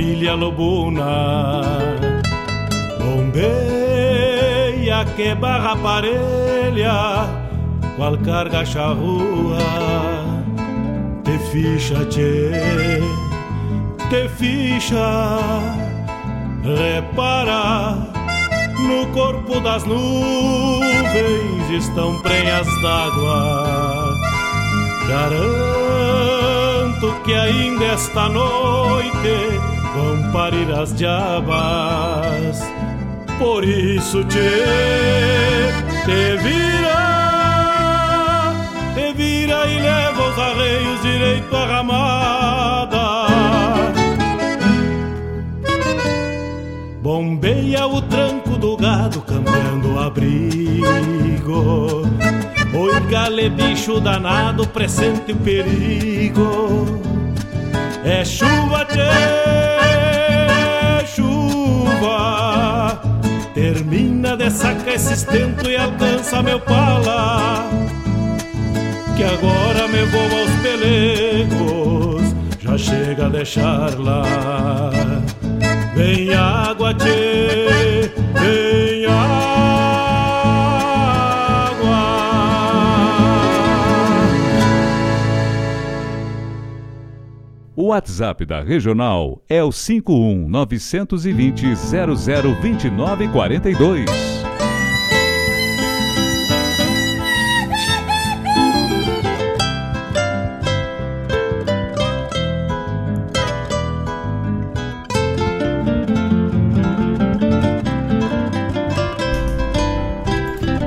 Tropilha lobuna. Bombeia que barra parelha, qual carga charrua. Te ficha, tchê, te ficha, repara. No corpo das nuvens estão prenhas d'água Garanto que ainda esta noite vão parir as diabas. Por isso te, te vira, te vira e leva os arreios direito à ramada. Bombeia o tranco do gado cambiando o abrigo Oi, gale, bicho danado, presente o perigo. É chuva, tchê, Sacar esse estento e alcança meu pala. Que agora me vou aos pelegos, já chega a deixar lá. Vem água, tchê, vem água. O WhatsApp da Regional é o 51 920 002942.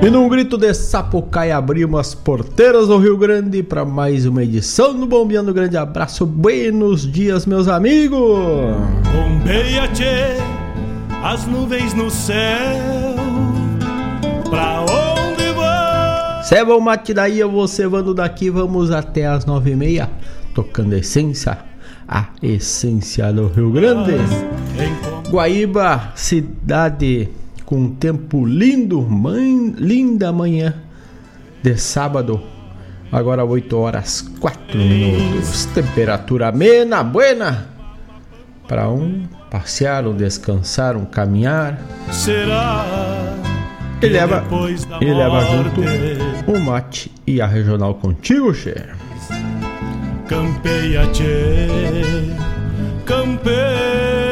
E num grito de sapucai abrimos as porteiras do Rio Grande para mais uma edição do Bombeando. Grande abraço, buenos dias, meus amigos! Bombeia, tchê, as nuvens no céu, pra onde vão? Ceba o mate daí, eu vou cevando daqui, vamos até as nove e meia, tocando essência, a essência do Rio Grande. Guaíba, cidade com um tempo lindo, linda manhã de sábado. Agora 8 horas 4 minutos. Temperatura amena, buena. Para um passear, um descansar, um caminhar. Será? E leva, e leva junto o mate e a regional contigo, che. Campeia, che. Campeia.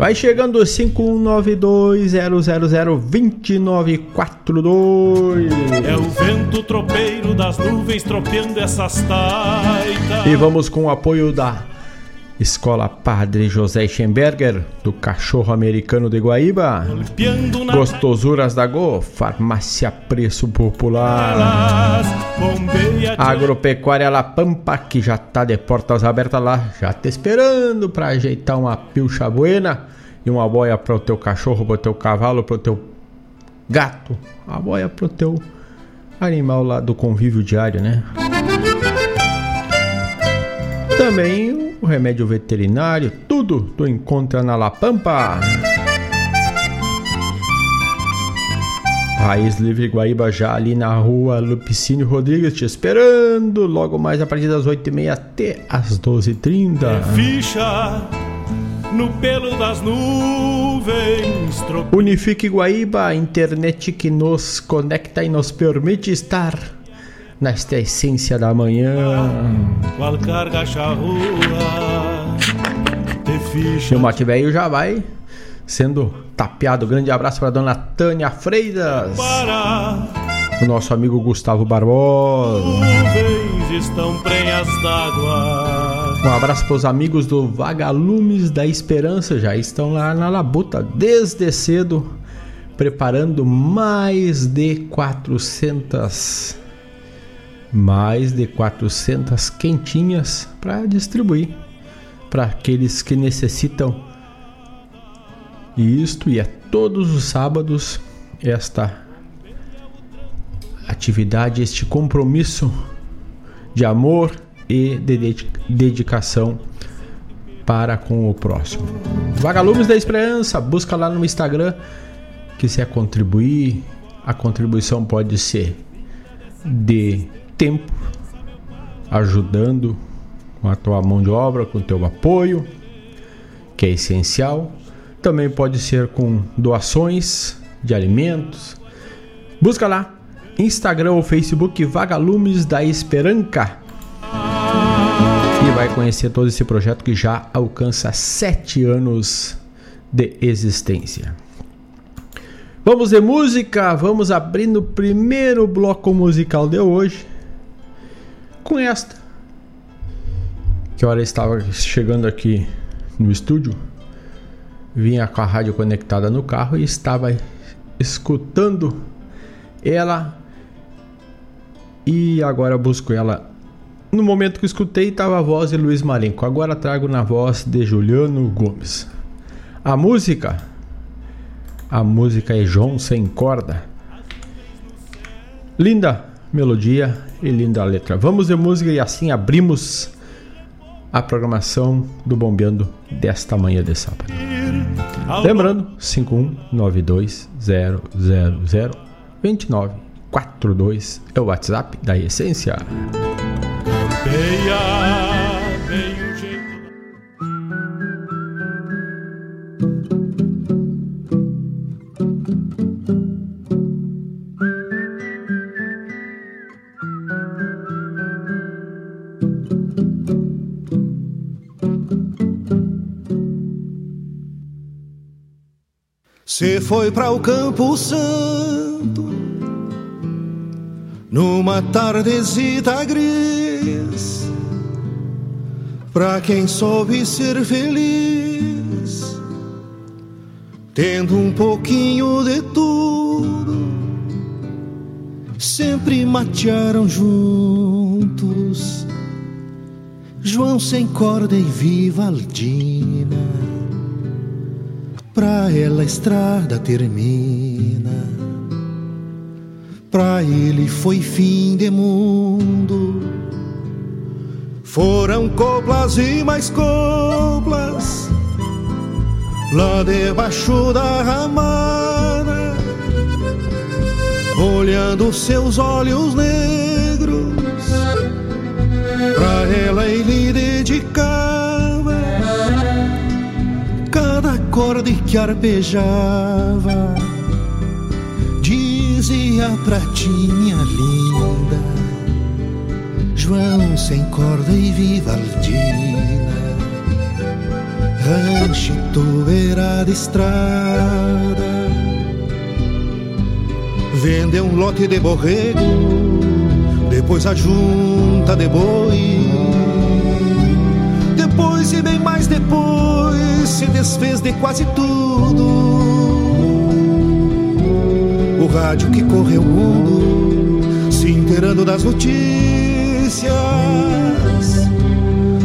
Vai chegando 5192-000-2942. É o vento tropeiro das nuvens tropeando essas taitas. E vamos com o apoio da Escola Padre José Schemberger, do Cachorro Americano de Guaíba. Gostosuras da Go, Farmácia Preço Popular. Agropecuária La Pampa, que já tá de portas abertas lá, já te esperando para ajeitar uma pilcha buena e uma boia para o teu cachorro, para o teu cavalo, para o teu gato. Uma boia para o teu animal lá do convívio diário, né? Também o remédio veterinário, tudo tu encontra na La Pampa. Raiz Livre Guaíba já ali na rua Lupicínio Rodrigues te esperando logo mais a partir das 8h30 até as 12h30. É ficha no pelo das nuvens. Unifique Guaíba, internet que nos conecta e nos permite estar nesta essência da manhã. Qual carga charrua velho já vai sendo tapeado. Grande abraço para dona Tânia Freitas. O nosso amigo Gustavo Barbosa. Um abraço para os amigos do Vagalumes da Esperança. Já estão lá na labuta desde cedo, preparando mais de 400 mais de 400 quentinhas para distribuir para aqueles que necessitam. Isto e é todos os sábados esta atividade, este compromisso de amor e de dedicação para com o próximo. Vagalumes da Esperança, busca lá no Instagram, quiser contribuir, a contribuição pode ser de tempo ajudando com a tua mão de obra, com o teu apoio, que é essencial. Também pode ser com doações de alimentos. Busca lá Instagram ou Facebook Vagalumes da Esperança e vai conhecer todo esse projeto que já alcança sete anos de existência. Vamos de música, vamos abrindo o primeiro bloco musical de hoje com esta. Que hora estava chegando aqui no estúdio, vinha com a rádio conectada no carro e estava escutando ela. E agora busco ela. No momento que escutei, estava a voz de Luiz Marenco. Agora trago na voz de Juliano Gomes. A música, a música é João sem corda. Linda melodia e linda letra. Vamos de música e assim abrimos a programação do Bombeando desta manhã de sábado. Lembrando, 51920002942 é o WhatsApp da Essência. Você foi para o Campo Santo numa tardezita gris. Pra quem soube ser feliz, tendo um pouquinho de tudo, sempre matearam juntos. João sem corda e Vivaldina Pra ela a estrada termina, pra ele foi fim de mundo. Foram coplas e mais coplas, lá debaixo da ramada, olhando seus olhos negros, pra ela ele acorde que arpejava dizia pra tinha linda João sem corda e Vivaldina Ranchito beira de estrada Vendeu um lote de borrego Depois a junta de boi depois e bem mais depois se desfez de quase tudo. O rádio que correu o mundo, se inteirando das notícias.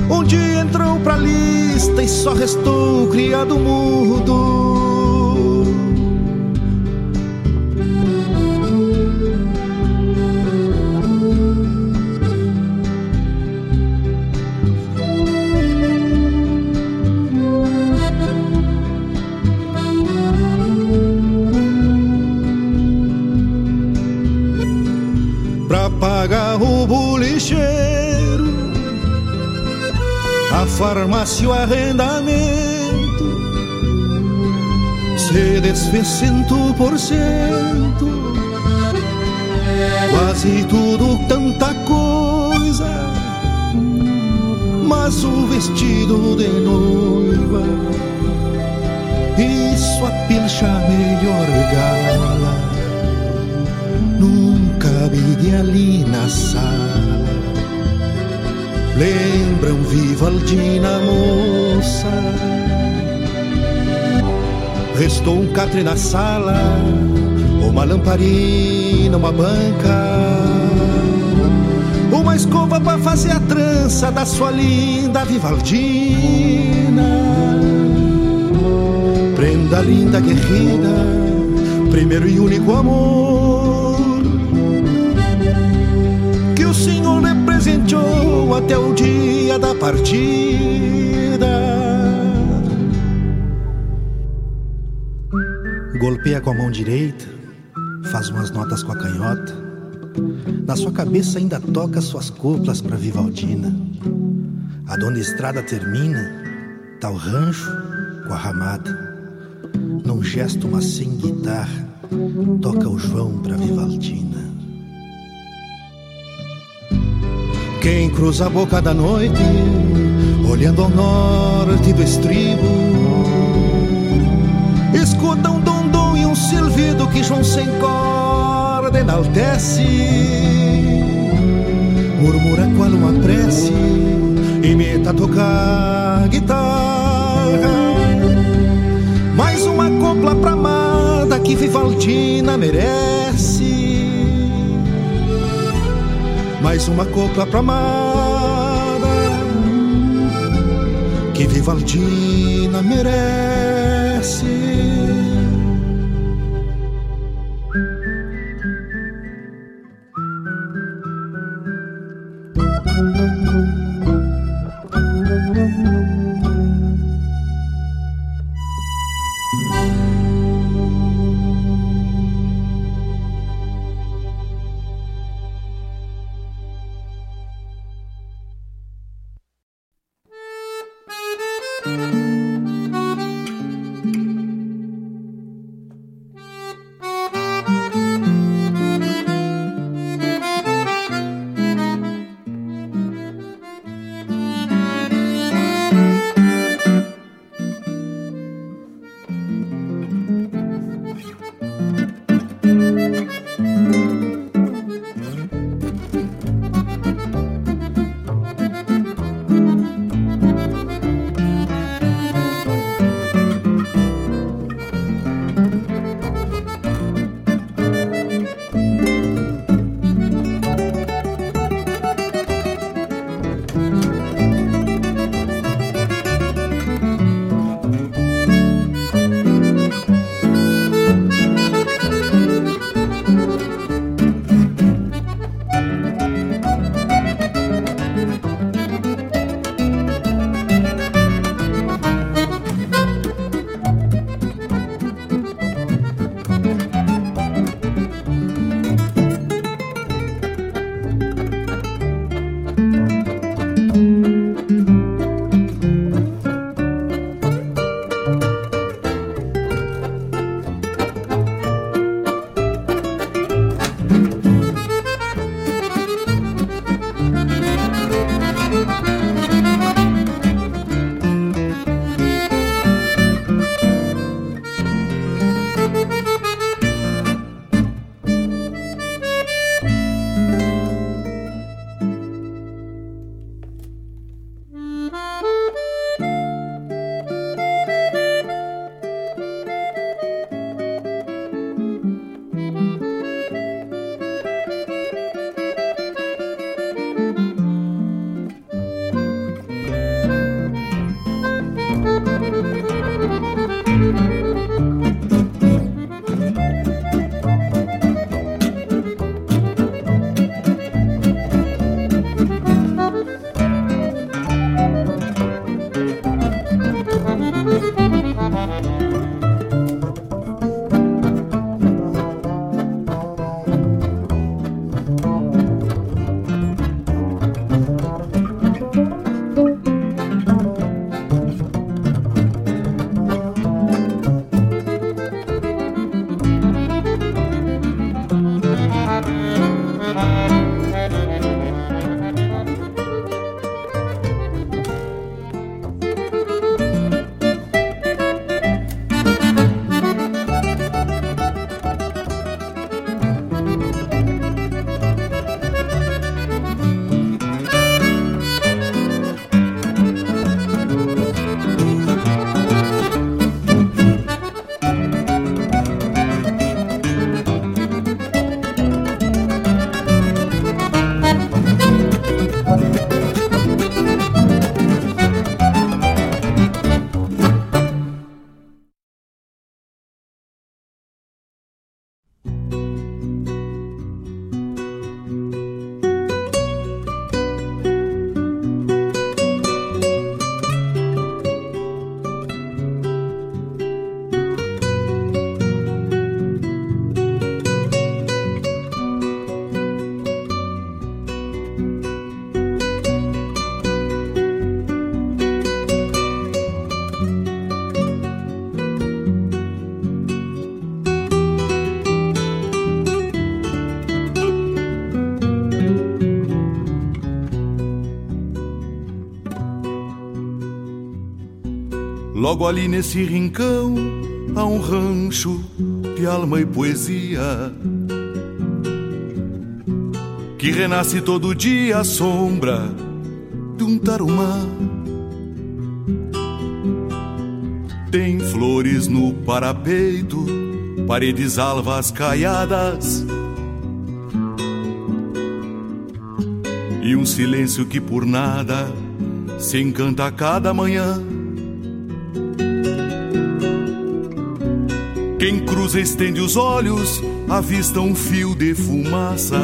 Um dia entrou pra lista e só restou o criado mudo. Farmácia o arrendamento. Se desfez cento por cento. Quase tudo tanta coisa, mas o vestido de noiva. E sua pilcha melhor gala. Nunca vi ali na sala lembram Vivaldina moça. Restou um catre na sala, uma lamparina, uma banca, uma escova para fazer a trança da sua linda Vivaldina. Prenda linda guerrida, primeiro e único amor presenteou até o dia da partida. Golpeia com a mão direita, faz umas notas com a canhota. Na sua cabeça ainda toca suas coplas para Vivaldina. A dona estrada termina, tá o rancho com a ramada. Num gesto, mas sem guitarra, toca o João pra Vivaldina. Quem cruza a boca da noite, olhando ao norte do estribo, escuta um dom e um silvido que João sem corda enaltece. Murmura qual uma prece, imita tocar guitarra. Mais uma copla pra amada que Vivaldina merece mais uma copla pra amada que Vivaldina merece. Logo ali nesse rincão há um rancho de alma e poesia que renasce todo dia à sombra de um tarumã. Tem flores no parapeito, paredes alvas caiadas. E um silêncio que por nada se encanta a cada manhã. Estende os olhos, avista um fio de fumaça.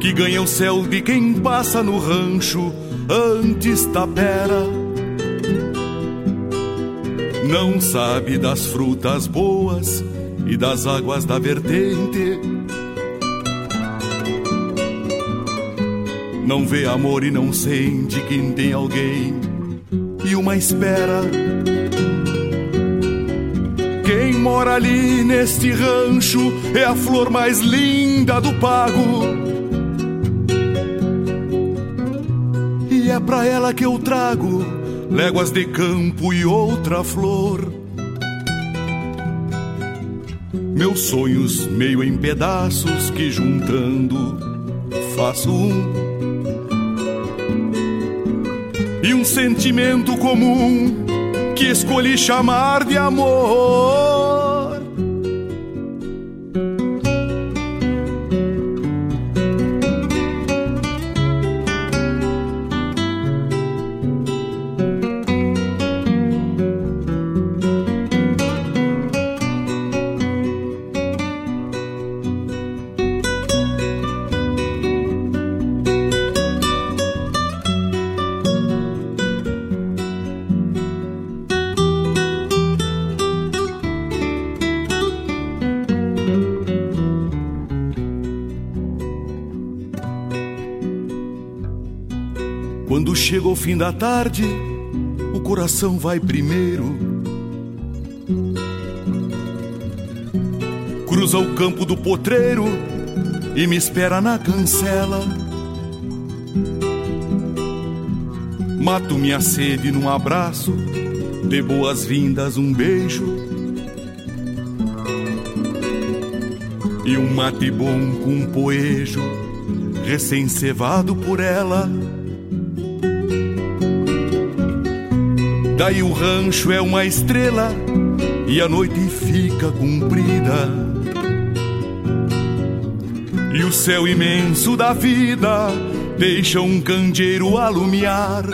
Que ganha o céu de quem passa no rancho antes da pera. Não sabe das frutas boas e das águas da vertente. Não vê amor e não sente quem tem alguém e uma espera. Quem mora ali neste rancho é a flor mais linda do pago. E é pra ela que eu trago léguas de campo e outra flor. Meus sonhos meio em pedaços que juntando faço um. E um sentimento comum que escolhi chamar de amor. Fim da tarde, o coração vai primeiro. Cruza o campo do potreiro e me espera na cancela. Mato minha sede num abraço, de boas-vindas um beijo. E um mate bom com um poejo, recém-cevado por ela. Daí o rancho é uma estrela e a noite fica comprida. E o céu imenso da vida deixa um candeeiro alumiar.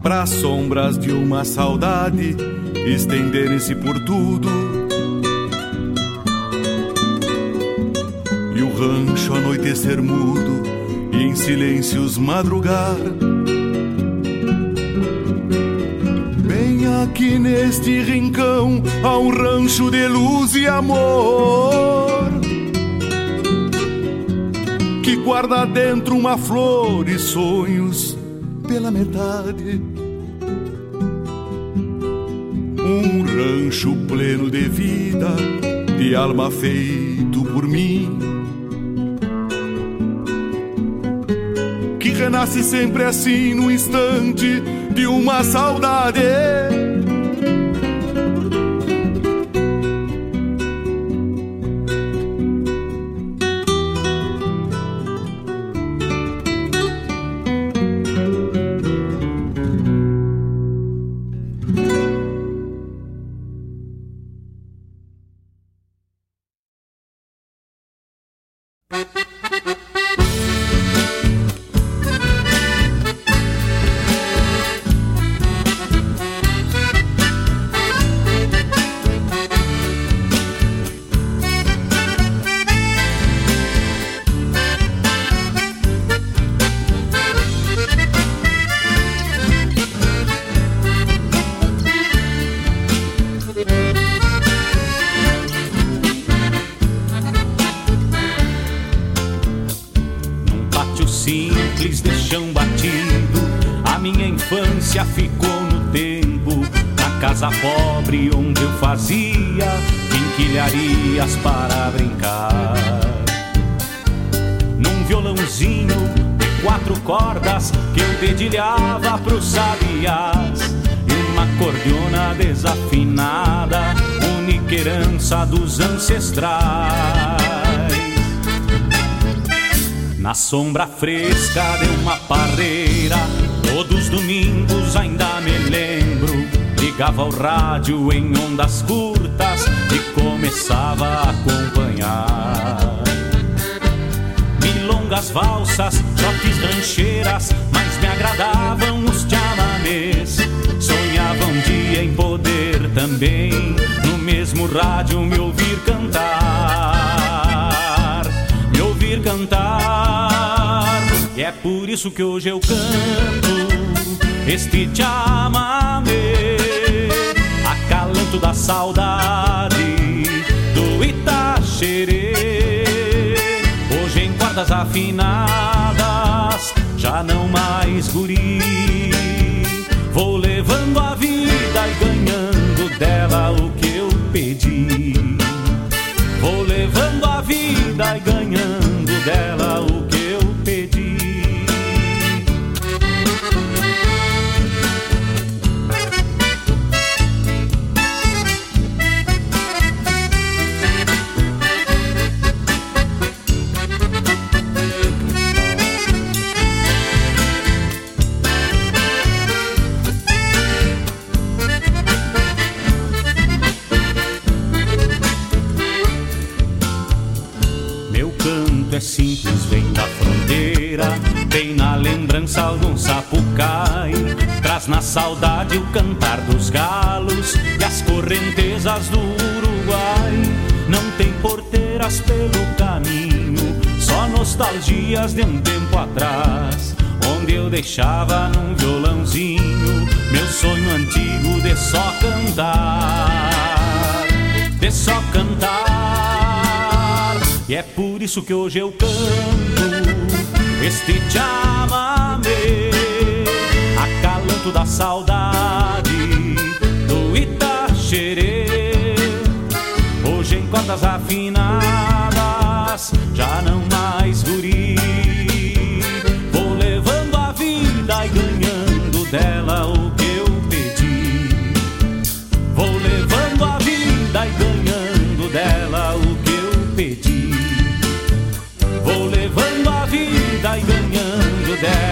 Para sombras de uma saudade estenderem-se por tudo. E o rancho anoitecer mudo e em silêncios madrugar. Aqui neste rincão há um rancho de luz e amor que guarda dentro uma flor e sonhos pela metade. Um rancho pleno de vida, de alma feito por mim. Que renasce sempre assim no instante de uma saudade. Para brincar. Num violãozinho de quatro cordas que eu dedilhava pros sabiás e uma cordiona desafinada, única herança dos ancestrais. Na sombra fresca de uma parreira, todos os domingos ainda me lembro. Ligava o rádio em ondas curtas e começava a acompanhar milongas, valsas, trotes rancheiras, mas me agradavam os chamanês. Sonhava um dia em poder também, no mesmo rádio me ouvir cantar, me ouvir cantar. E é por isso que hoje eu canto este chamamê, acalanto da saudade do Itaxerê cordas afinadas, já não mais guri. Vou levando a vida e ganhando dela o que eu pedi. Vou levando a vida e ganhando dela o nostalgias de um tempo atrás, onde eu deixava num violãozinho meu sonho antigo de só cantar, de só cantar. E é por isso que hoje eu canto este chamamé, acalanto da saudade do Itaxerê. Hoje em cordas afinadas, já não mais guri. Vou levando a vida e ganhando dela o que eu pedi. Vou levando a vida e ganhando dela o que eu pedi. Vou levando a vida e ganhando dela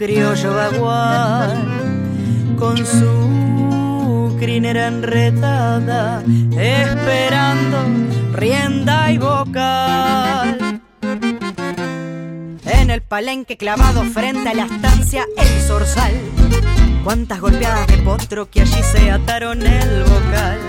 Criollo bagual con su crinera enredada esperando rienda y vocal. En el palenque clavado frente a la estancia El Zorzal. Cuántas golpeadas de potro que allí se ataron el vocal.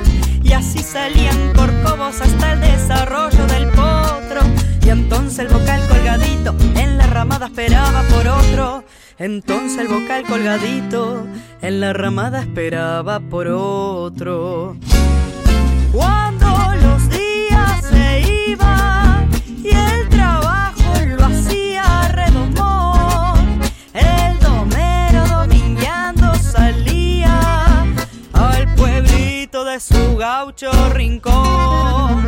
Y así salían corcovos hasta el desarrollo del potro. Y entonces el vocal colgadito en la ramada esperaba por otro. Entonces el vocal colgadito en la ramada esperaba por otro. Cuando los días se iban y el trabajo lo hacía redomón, el domero domingueando salía al pueblito de su gaucho rincón,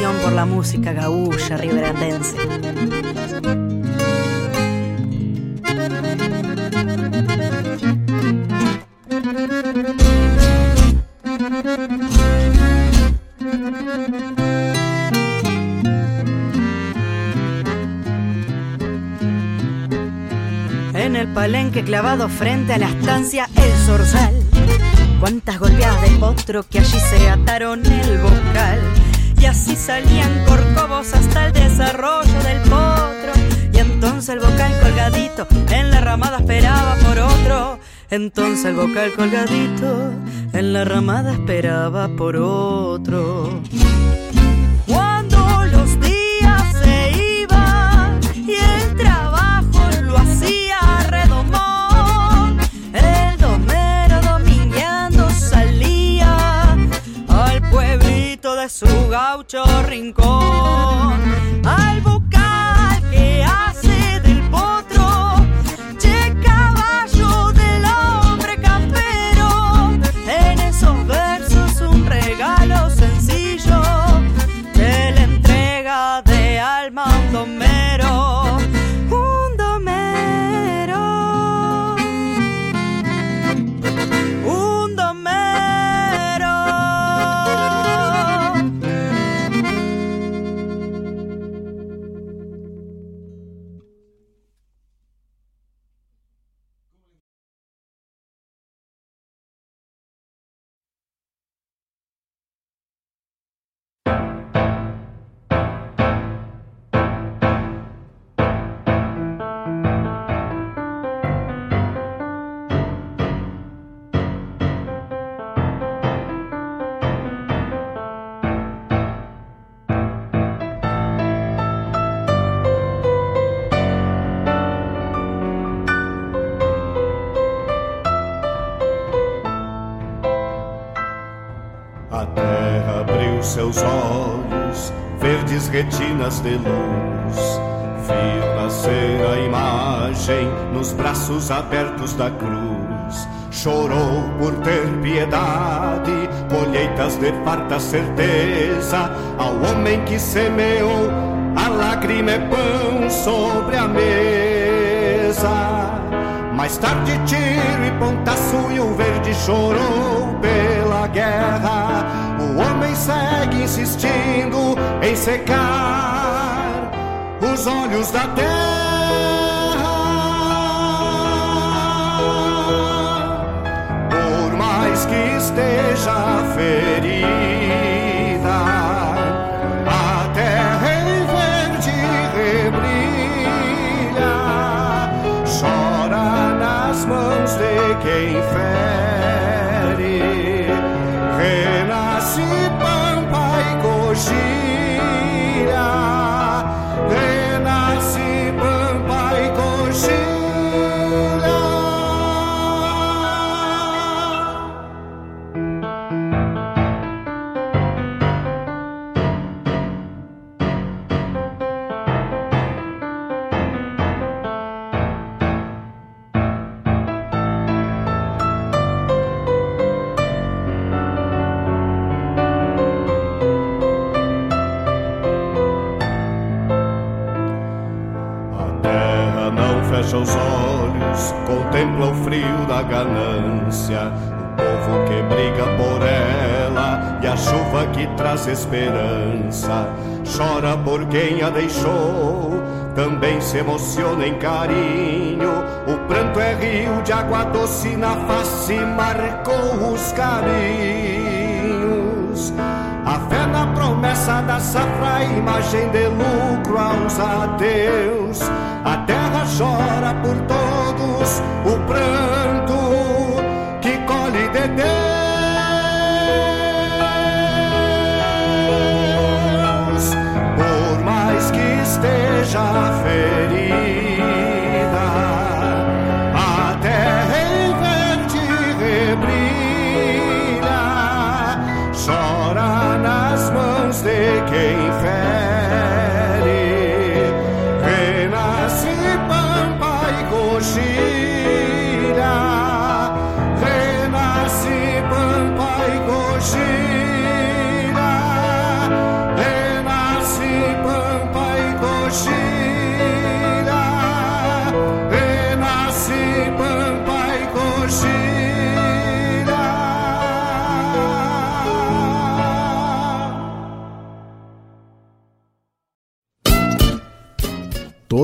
por la música gaúcha riberandense. En el palenque clavado frente a la estancia El Zorzal. Cuántas golpeadas de potro que allí se ataron el vocal. Y así salían corcovos hasta el desarrollo del potro. Y entonces el vocal colgadito en la ramada esperaba por otro. Entonces el vocal colgadito en la ramada esperaba por otro. Su gaucho rincón, seus olhos, verdes retinas de luz. Viu nascer a imagem nos braços abertos da cruz. Chorou por ter piedade, colheitas de farta certeza. Ao homem que semeou, a lágrima é pão sobre a mesa. Mais tarde tiro e pontaço e o verde chorou pela guerra. Segue insistindo em secar os olhos da terra. Por mais que esteja ferida, que traz esperança. Chora por quem a deixou, também se emociona em carinho. O pranto é rio de água doce na face, marcou os caminhos. A fé na promessa da safra, imagem de lucro aos ateus. A terra chora por todos,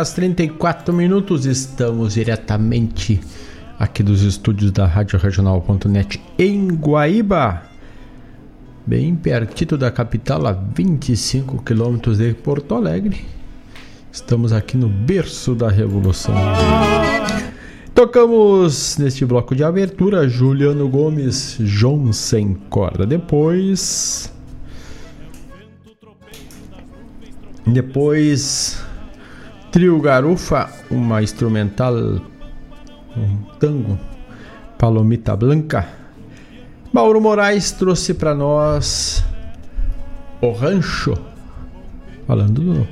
Horas 34 minutos, estamos diretamente aqui dos estúdios da Rádio Regional.net em Guaíba, bem pertinho da capital, a 25 quilômetros de Porto Alegre. Estamos aqui no berço da Revolução. Tocamos neste bloco de abertura Juliano Gomes, João Sem Corda. Depois. Depois. Trio Garufa, uma instrumental um tango, Palomita Blanca. Mauro Moraes trouxe para nós o rancho, falando do,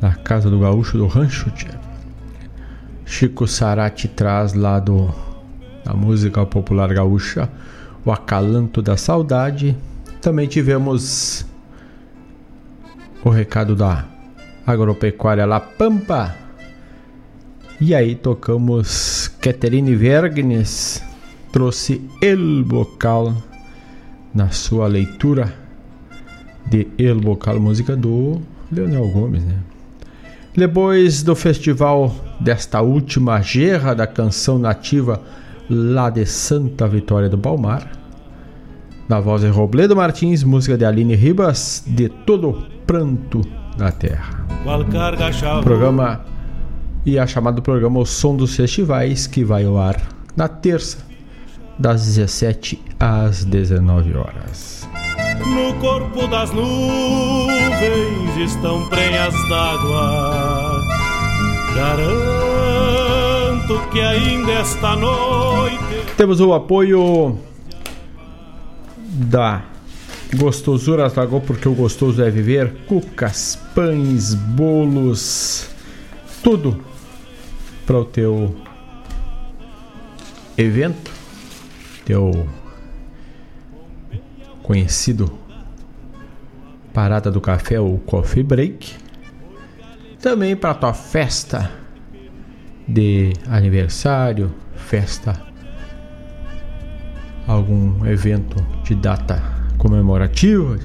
da casa do gaúcho do rancho. Tia. Chico Sarati traz lá do, da música popular gaúcha o acalanto da saudade. Também tivemos o recado da agropecuária La Pampa e aí tocamos Catherine Vergnes, trouxe El Bocal na sua leitura de El Bocal, música do Leonel Gomes, né? Depois do festival desta última gerra da canção nativa lá de Santa Vitória do Palmar, na voz de Robledo Martins, música de Aline Ribas, de Todo Pranto da Terra. Programa e a chamada do programa O Som dos Festivais, que vai ao ar na terça, das 17 às 19 horas. No corpo das nuvens estão prenhas d'água. Garanto que ainda esta noite. Temos o apoio da Gostosuras Lagoa, porque o gostoso é viver. Cucas, pães, bolos, tudo para o teu evento, teu conhecido Parada do Café ou Coffee Break, também para tua festa de aniversário, festa, algum evento de data comemorativa,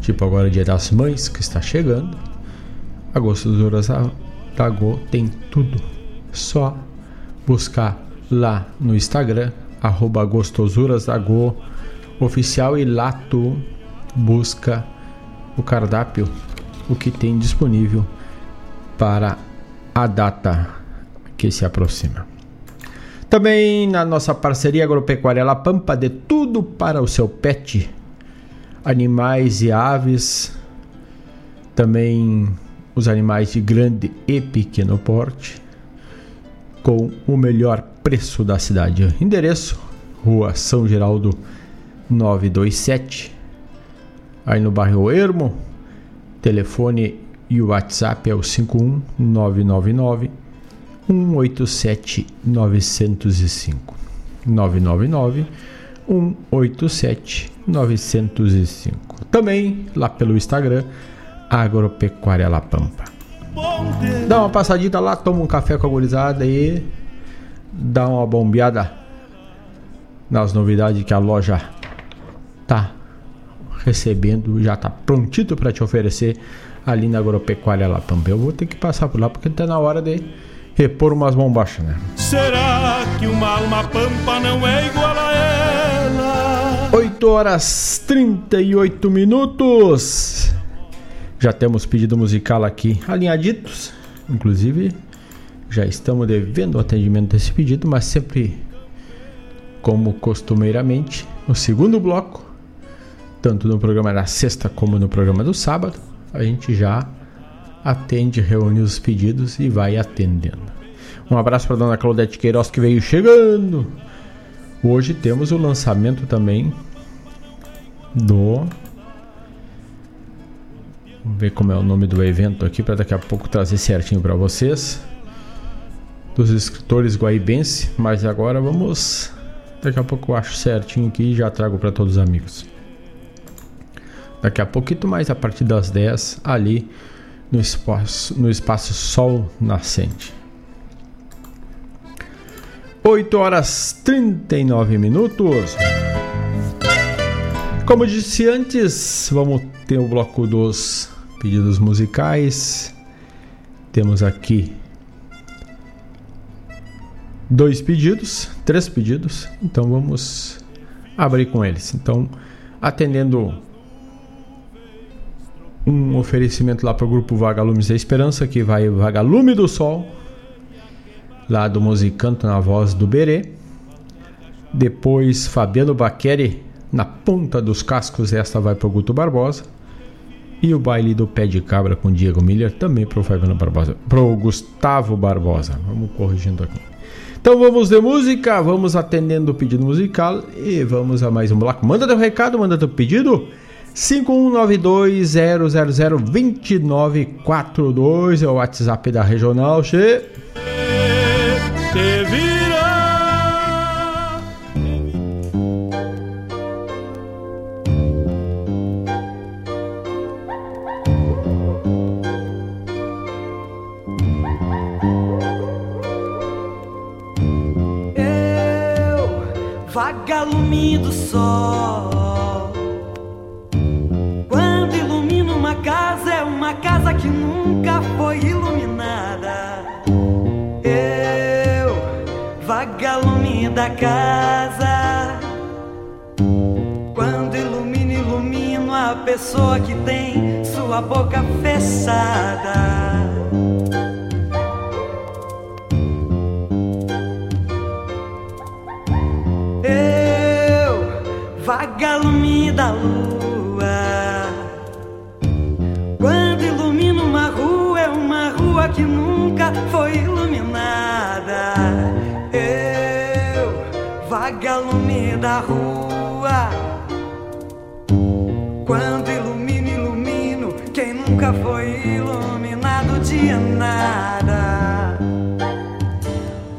tipo agora Dia das Mães que está chegando. A Gostosuras da Go tem tudo. Só buscar lá no Instagram, arroba oficial e lá tu busca o cardápio, o que tem disponível para a data que se aproxima. Também na nossa parceria agropecuária La Pampa, de tudo para o seu pet, animais e aves, também os animais de grande e pequeno porte com o melhor preço da cidade. Endereço: Rua São Geraldo 927, aí no bairro Ermo. Telefone e o WhatsApp é o 51999 187 905 999 187 905. Também lá pelo Instagram Agropecuária La Pampa. Dá uma passadita lá, toma um café com a gurizada e dá uma bombeada nas novidades que a loja tá recebendo, já tá prontito para te oferecer ali na Agropecuária La Pampa. Eu vou ter que passar por lá porque tá na hora de repor umas bombachas, né? Será que uma alma pampa não é igual a ela? 8 horas 38 minutos. Já temos pedido musical aqui alinhaditos. Inclusive, já estamos devendo o atendimento desse pedido, mas sempre como costumeiramente, no segundo bloco, tanto no programa da sexta como no programa do sábado, a gente já atende, reúne os pedidos e vai atendendo. Um abraço para dona Claudete Queiroz que veio chegando. Hoje temos o lançamento também do Vamos ver como é o nome do evento aqui para daqui a pouco trazer certinho para vocês. Dos escritores guaibense, mas agora vamos Daqui a pouco eu acho certinho aqui e já trago para todos os amigos. Daqui a pouquinho mais, a partir das 10, ali no espaço, no espaço Sol Nascente. 8 horas 39 minutos. Como disse antes, vamos ter o bloco dos pedidos musicais. Temos aqui dois pedidos, três pedidos, então vamos abrir com eles. Então, atendendo um oferecimento lá para o grupo Vagalumes da Esperança, que vai Vagalume do Sol, lá do Musicanto na voz do Berê. Depois Fabiano Baqueri na ponta dos cascos, esta vai para o Guto Barbosa. E o baile do pé de cabra com Diego Miller também para o Fabiano Barbosa, para o Gustavo Barbosa. Vamos corrigindo aqui. Então vamos de música, vamos atendendo o pedido musical e vamos a mais um bloco. Manda teu recado, manda teu pedido. 51920002942 é o WhatsApp da Regional. Che. Te vagalume do sol. Uma casa que nunca foi iluminada. Eu, vagalume da casa. Quando ilumino, ilumino a pessoa que tem sua boca fechada. vagalume da lua. Que nunca foi iluminada. Eu, vagalume da rua. Quando ilumino, ilumino quem nunca foi iluminado de nada.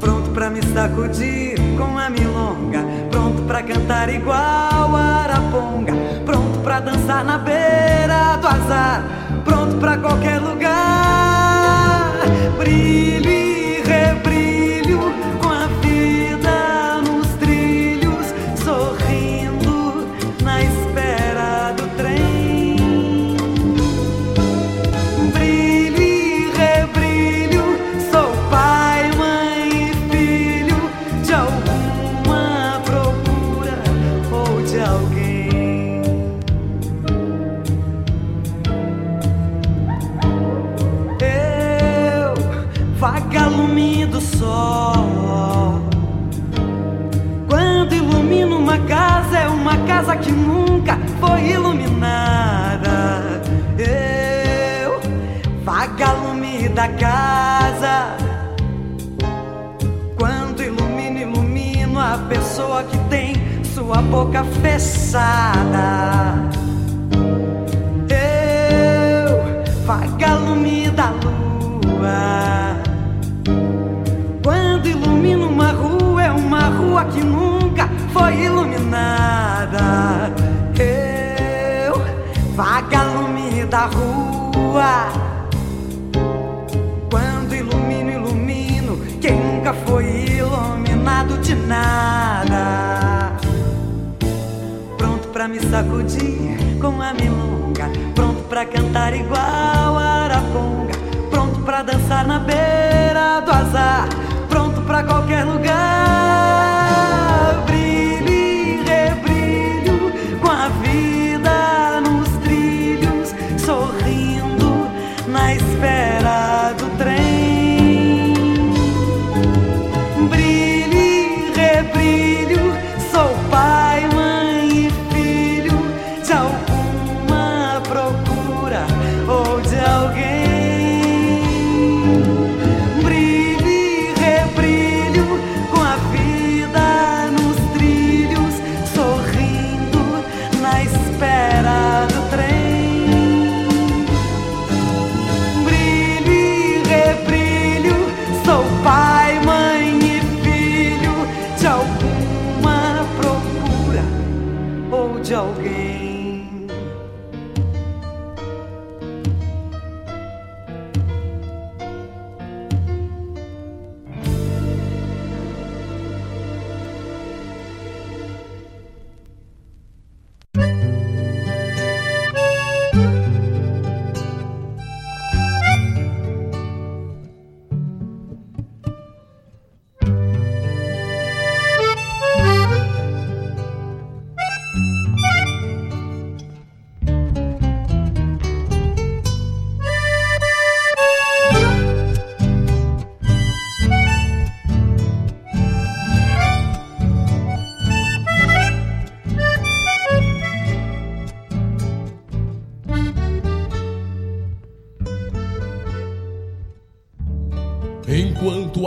Pronto pra me sacudir com a milonga pra cantar igual Araponga, pronto pra dançar na beira do azar, pronto pra qualquer lugar. Murili pessoa que tem sua boca fechada. Eu, vagalume da lua. Quando ilumino uma rua, é uma rua que nunca foi iluminada. Eu, vagalume da rua. Nada. Pronto pra me sacudir com a milonga, pronto pra cantar igual a araponga, pronto pra dançar na beira do azar, pronto pra qualquer lugar.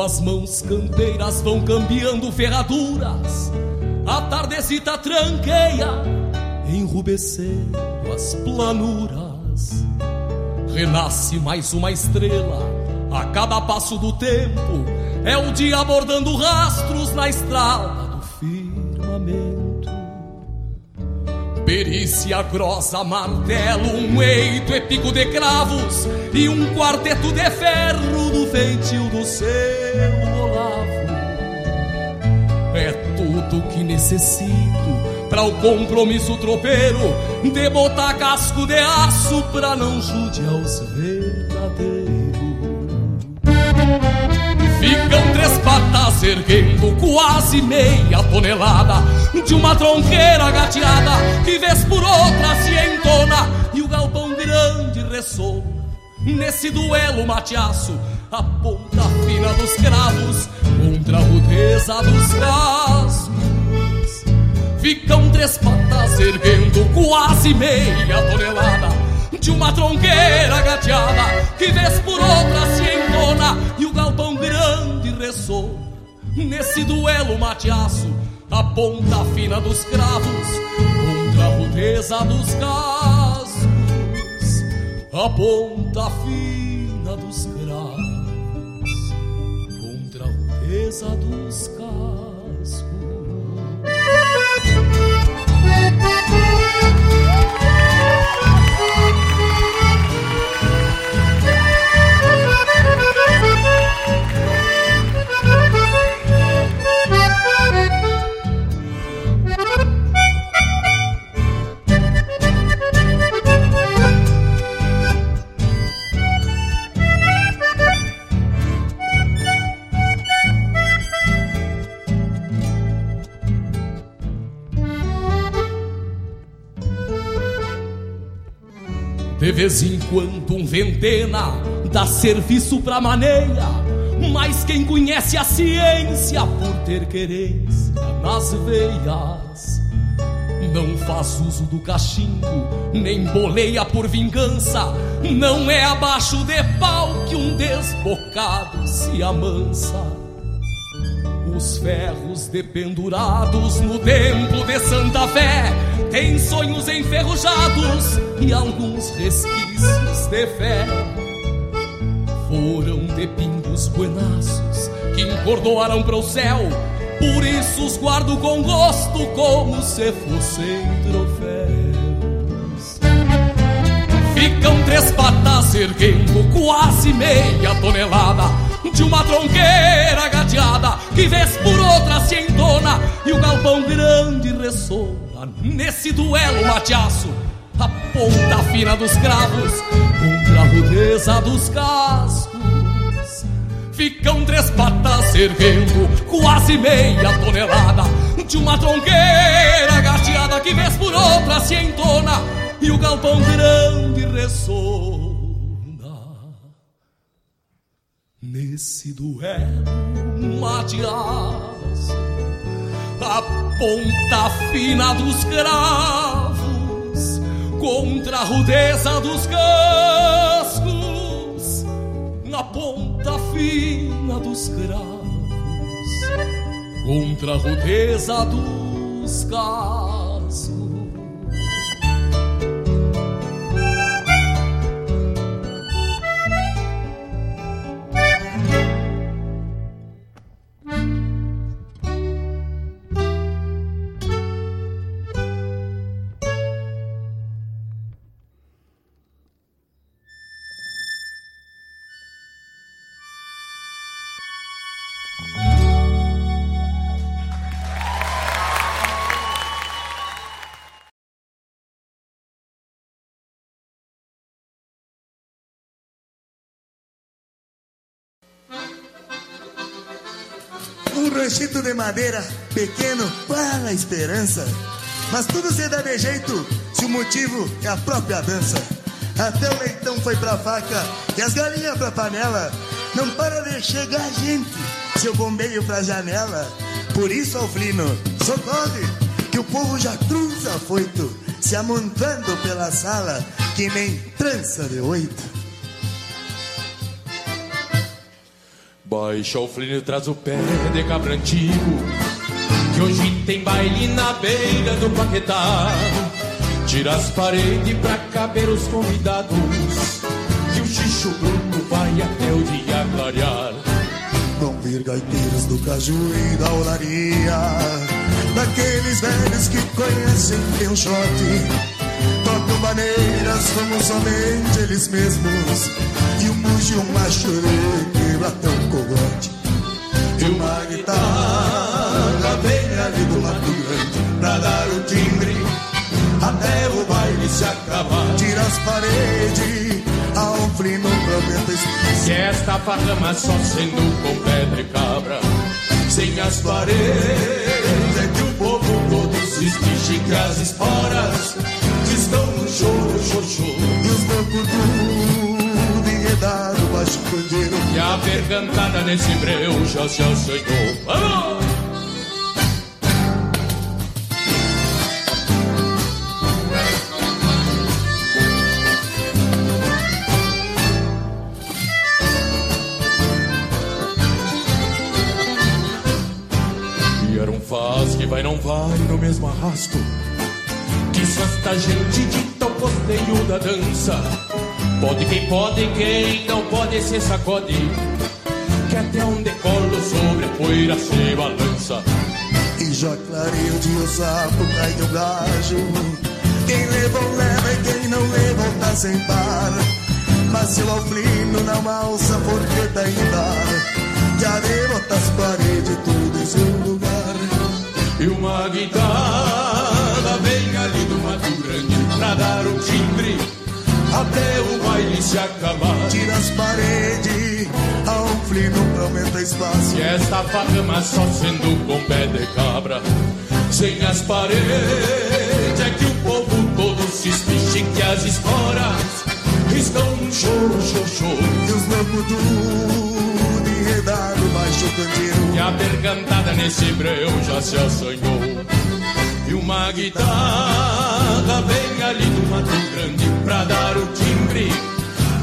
As mãos campeiras vão cambiando ferraduras, a tardecita tranqueia, enrubescendo as planuras. Renasce mais uma estrela a cada passo do tempo, é o dia bordando rastros na estrada Perícia grossa, martelo, um eito e pico de cravos e um quarteto de ferro do feitio do seu olavo. É tudo que necessito para o compromisso tropeiro de botar casco de aço pra não judiar os verdadeiros. Ficam três patas erguendo quase meia tonelada de uma tronqueira gateada que vez por outra se entona e o galpão grande ressoa. Nesse duelo mateaço, a ponta fina dos cravos contra a rudeza dos cascos. Ficam três patas erguendo quase meia tonelada de uma tronqueira gateada que vez por outra se e o galpão grande ressoa. Nesse duelo mateaço, a ponta fina dos cravos contra a rudeza dos cascos. A ponta fina dos cravos contra a rudeza dos cascos. De vez em quando um ventena dá serviço pra maneia, mas quem conhece a ciência por ter querência nas veias não faz uso do cachimbo, nem boleia por vingança, não é abaixo de pau que um desbocado se amansa. Os ferros dependurados no templo de Santa Fé têm sonhos enferrujados e alguns resquícios de fé. Foram de pingos buenaços que encordoaram para o céu, por isso os guardo com gosto como se fossem troféus. Ficam três patas erguendo quase meia tonelada De uma tronqueira gateada que vez por outra se entona E o galpão grande ressoa nesse duelo mateaço A ponta fina dos cravos contra a rudeza dos cascos. Ficam três patas erguendo quase meia tonelada De uma tronqueira gateada que vez por outra se entona E o galpão grande ressona. Nesse duelo mateaço A ponta fina dos cravos Contra a rudeza dos cascos Na ponta fina dos cravos contra a rudeza dos cascos. Ranchito de madeira, pequeno, para a esperança. Mas tudo se dá de jeito, se o motivo é a própria dança. Até o leitão foi pra faca e as galinhas pra panela. Não para de chegar gente, seu bombeio pra janela. Por isso, Alflino, socorre, que o povo já cruza foito, se amontando pela sala, que nem trança de oito. Baixa o flino traz o pé de cabra antigo Que hoje tem baile na beira do Paquetá. Tira as paredes pra caber os convidados Que o xixo branco vai até o dia clarear. Vão vir gaiteiros do caju e da olaria Daqueles velhos que conhecem o shot Tocam maneiras como somente eles mesmos E o mujo e o macho latão cogote E uma guitarra bem ali do Mato Grande Pra dar o timbre até o baile se acabar. Tira as paredes, a um flino prometa espaço Que esta farrama só sendo com pedra e cabra. Sem as paredes é que o povo todo se espiche Que as esporas estão no choro, xoxô E os loucos enredado baixo candeiro E a pergantada nesse breu já se assanhou Vamos! E era um faz que vai não vai no mesmo arrasto Só esta gente de tão costeio da dança. Pode quem pode, quem não pode se sacode. Que até um decolo sobre a poeira se balança. E já clareia o dia o sapo cai do gajo Quem levou leva e quem não levou tá sem par. Mas se o alflino não alça forqueta ainda Já até o baile se acabar. Tira as paredes, a um flino prometa espaço. E esta farrama só sendo com pé de cabra, sem as paredes é que o povo todo se espiche que as esporas estão no choro, choro, choro. E os lobos tudo enredado baixo o candeeiro. E a pergantada nesse breu já se assanhou. E uma guitarra bem ali do Mato Grande pra dar o timbre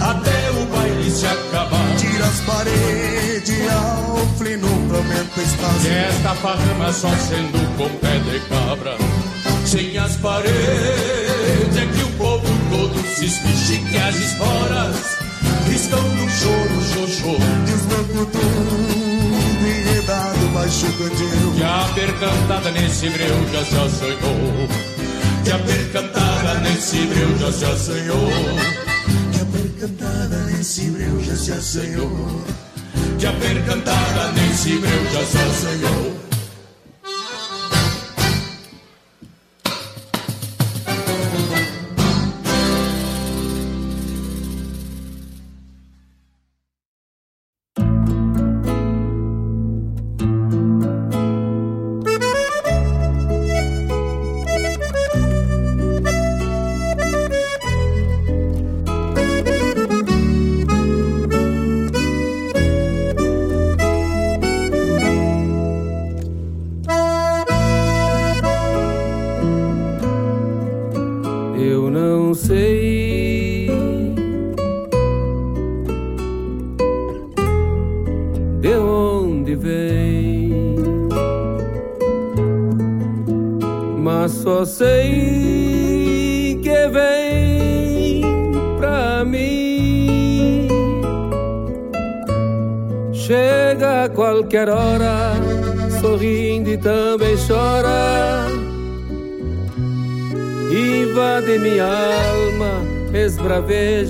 até o baile se acabar. Tira as paredes, alfre no prometa espaço. E esta farrama só sendo com pé de cabra. Sem as paredes é que o povo todo se espiche que as esporas estão no choro, xoxô. E os enredado baixo candeeiro. E a percantada nesse breu já se assanhou. E a percantada nesse breu já se assanhou. cantada nesse breu já se assanhou. De haver cantada nesse breu já se assanhou.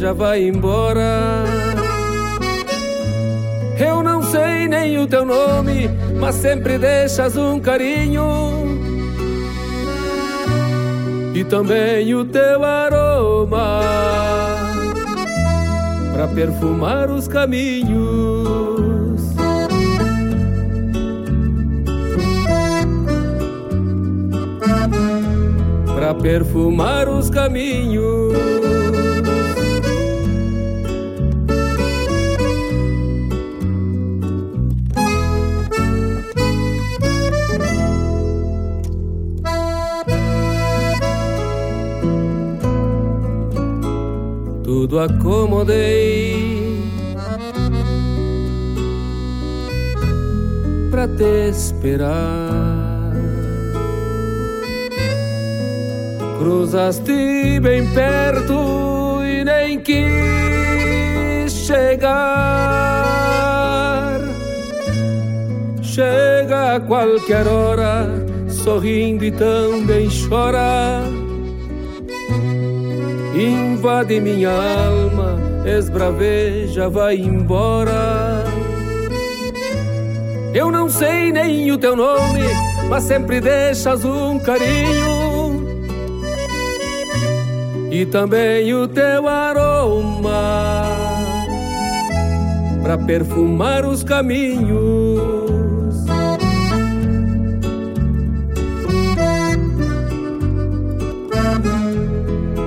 Esbraveja, vai embora. Eu não sei nem o teu nome, mas sempre deixas um carinho. E também o teu aroma para perfumar os caminhos. para perfumar os caminhos. Tudo acomodei para te esperar. Cruzaste bem perto e nem quis chegar. Chega a qualquer hora, sorrindo e também chora. Invade minha alma, esbraveja, vai embora. Eu não sei nem o teu nome, mas sempre deixas um carinho e também o teu aroma para perfumar os caminhos.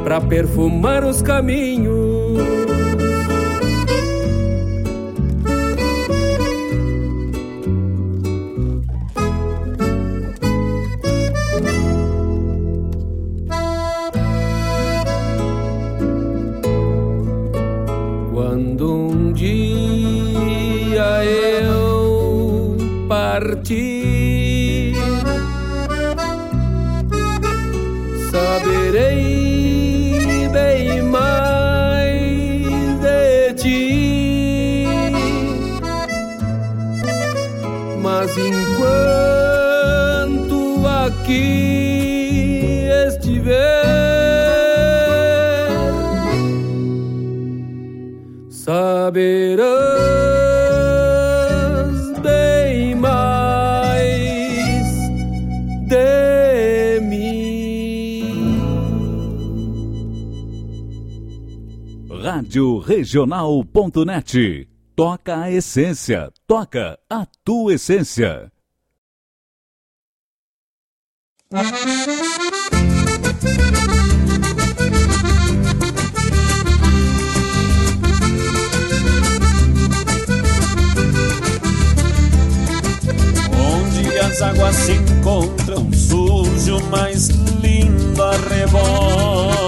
Para perfumar os caminhos. Rádio Regional.net. Toca a essência, toca a tua essência. Onde as águas se encontram, surge o mais lindo arrebol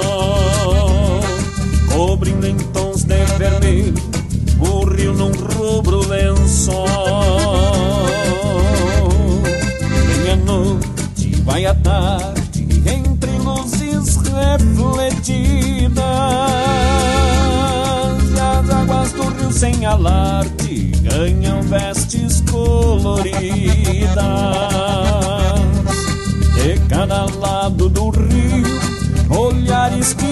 lençol. Vem a noite, vai a tarde, entre luzes refletidas, e as águas do rio sem alarde ganham vestes coloridas. De cada lado do rio Olhares que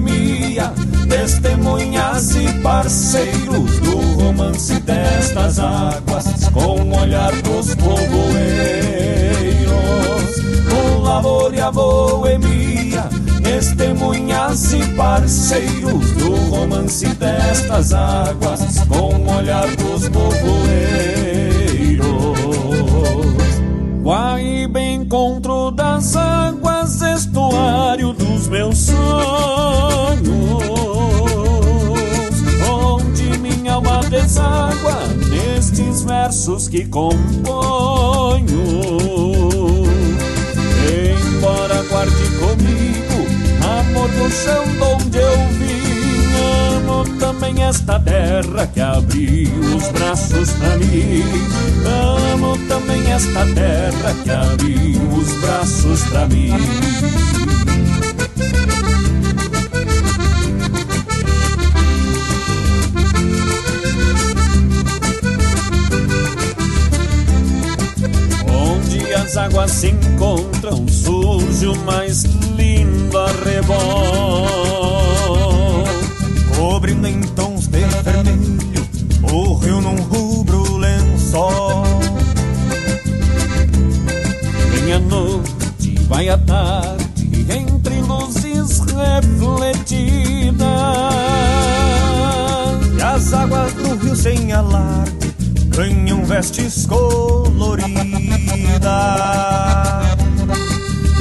boemia, testemunhas e parceiros do romance destas águas, com o olhar dos povoeiros. O amor e a boemia, testemunhas e parceiros do romance destas águas, com o olhar dos povoeiros. Guaíba, encontro das águas, estuário dos meus sonhos, versos que componho. Embora guarde comigo amor do chão onde eu vim, amo também esta terra que abriu os braços pra mim. Amo também esta terra que abriu os braços pra mim. As águas se encontram, surge o mais lindo arrebol. Cobrindo em tons de vermelho o rio num rubro lençol. Vem a noite, vai a tarde, entre luzes refletidas. E as águas do rio sem alarde ganham vestes coloridas.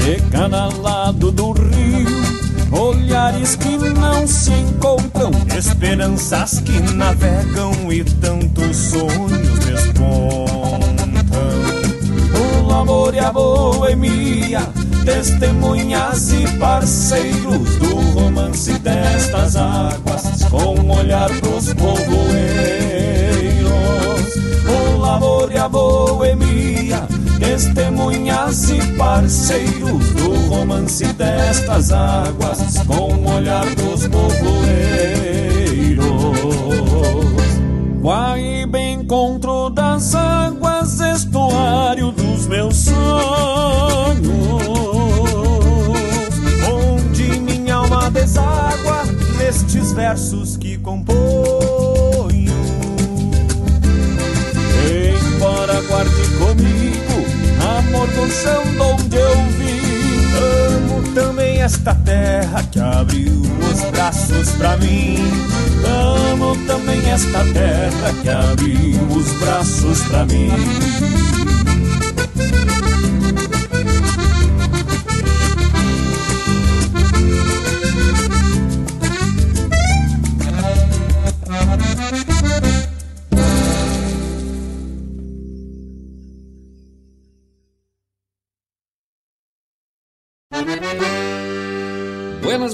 De cada lado do rio, olhares que não se encontram, Esperanças que navegam e tantos sonhos despontam. o amor e a boemia, testemunhas e parceiros do romance destas águas, com o olhar dos povoeiros. O amor e a boemia, testemunhas e parceiros do romance destas águas, com o olhar dos povoeiros. Guaíba, encontro das águas, estuário dos meus sonhos. Onde minha alma deságua nestes versos que componho. Embora guarde comigo amor do chão onde eu vim. Amo também esta terra que abriu os braços pra mim. Amo também esta terra que abriu os braços pra mim.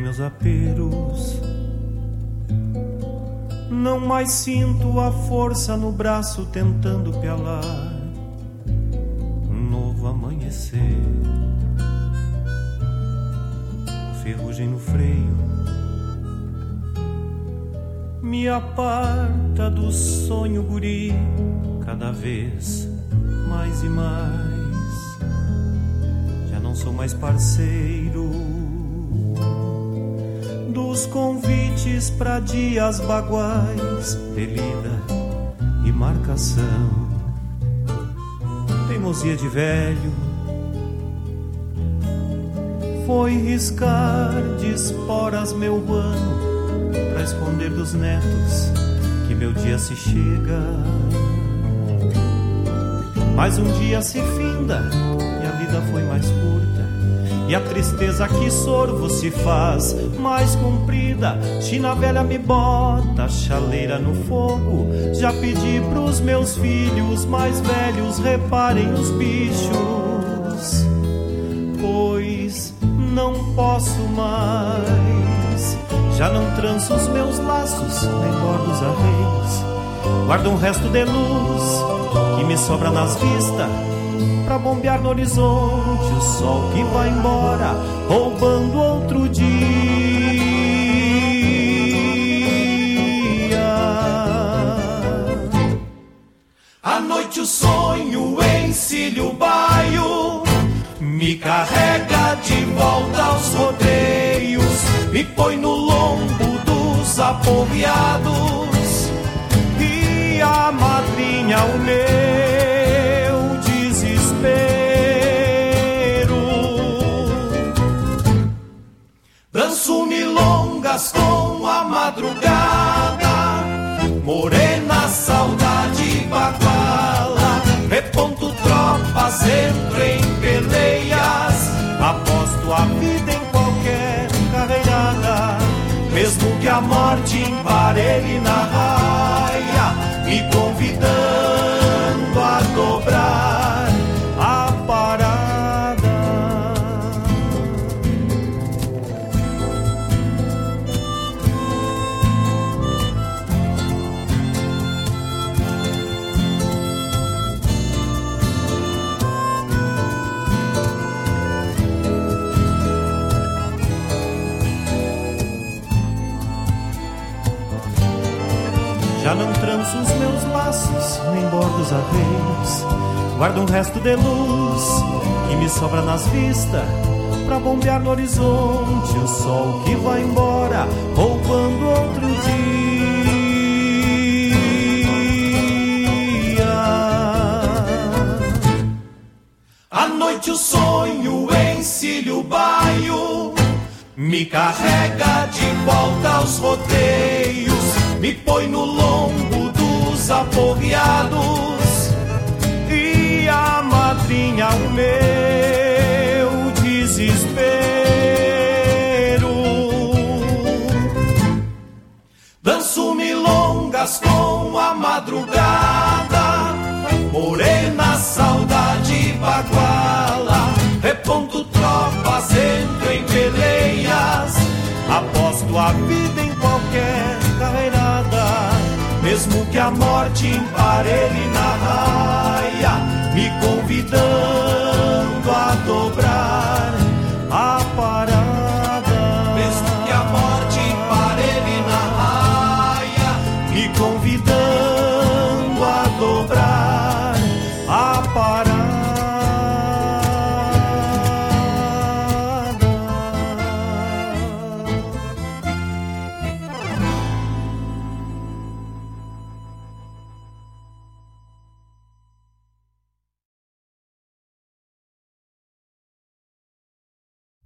Meus aperos Não mais sinto a força no braço tentando pelar um novo amanhecer. Ferrugem no freio me aparta do sonho guri cada vez mais e mais. Já não sou mais parceiro dos convites para dias baguais, delida e marcação. Teimosia de velho foi riscar de esporas meu ano para esconder dos netos que meu dia se chega. Mas um dia se finda e a vida foi mais curta. E a tristeza que sorvo se faz mais comprida. China velha me bota chaleira no fogo. Já pedi pros meus filhos mais velhos reparem os bichos, pois não posso mais. Já não tranço os meus laços, nem bordo os arreios. Guardo um resto de luz que me sobra nas vistas pra bombear no horizonte o sol que vai embora, roubando outro dia. À noite o sonho encilha o baio, me carrega de volta aos rodeios, me põe no lombo dos aporreados e a madrinha o meu Danço milongas com a madrugada, morena saudade baguala, reponto tropas, entro em peleias, aposto a vida em qualquer carreirada, mesmo que a morte emparelhe na raia, arreios. Guardo um resto de luz que me sobra nas vistas. Pra bombear no horizonte o sol que vai embora, roubando outro dia. À noite o sonho encilha o baio, me carrega de volta aos rodeios, me põe no lombo aporreados e a madrinha o meu desespero. Danço milongas com a madrugada, morena saudade baguala, reponto tropas, entro em peleias, aposto a vida em qualquer mesmo que a morte emparelhe na raia, me convidando a dobrar a parada.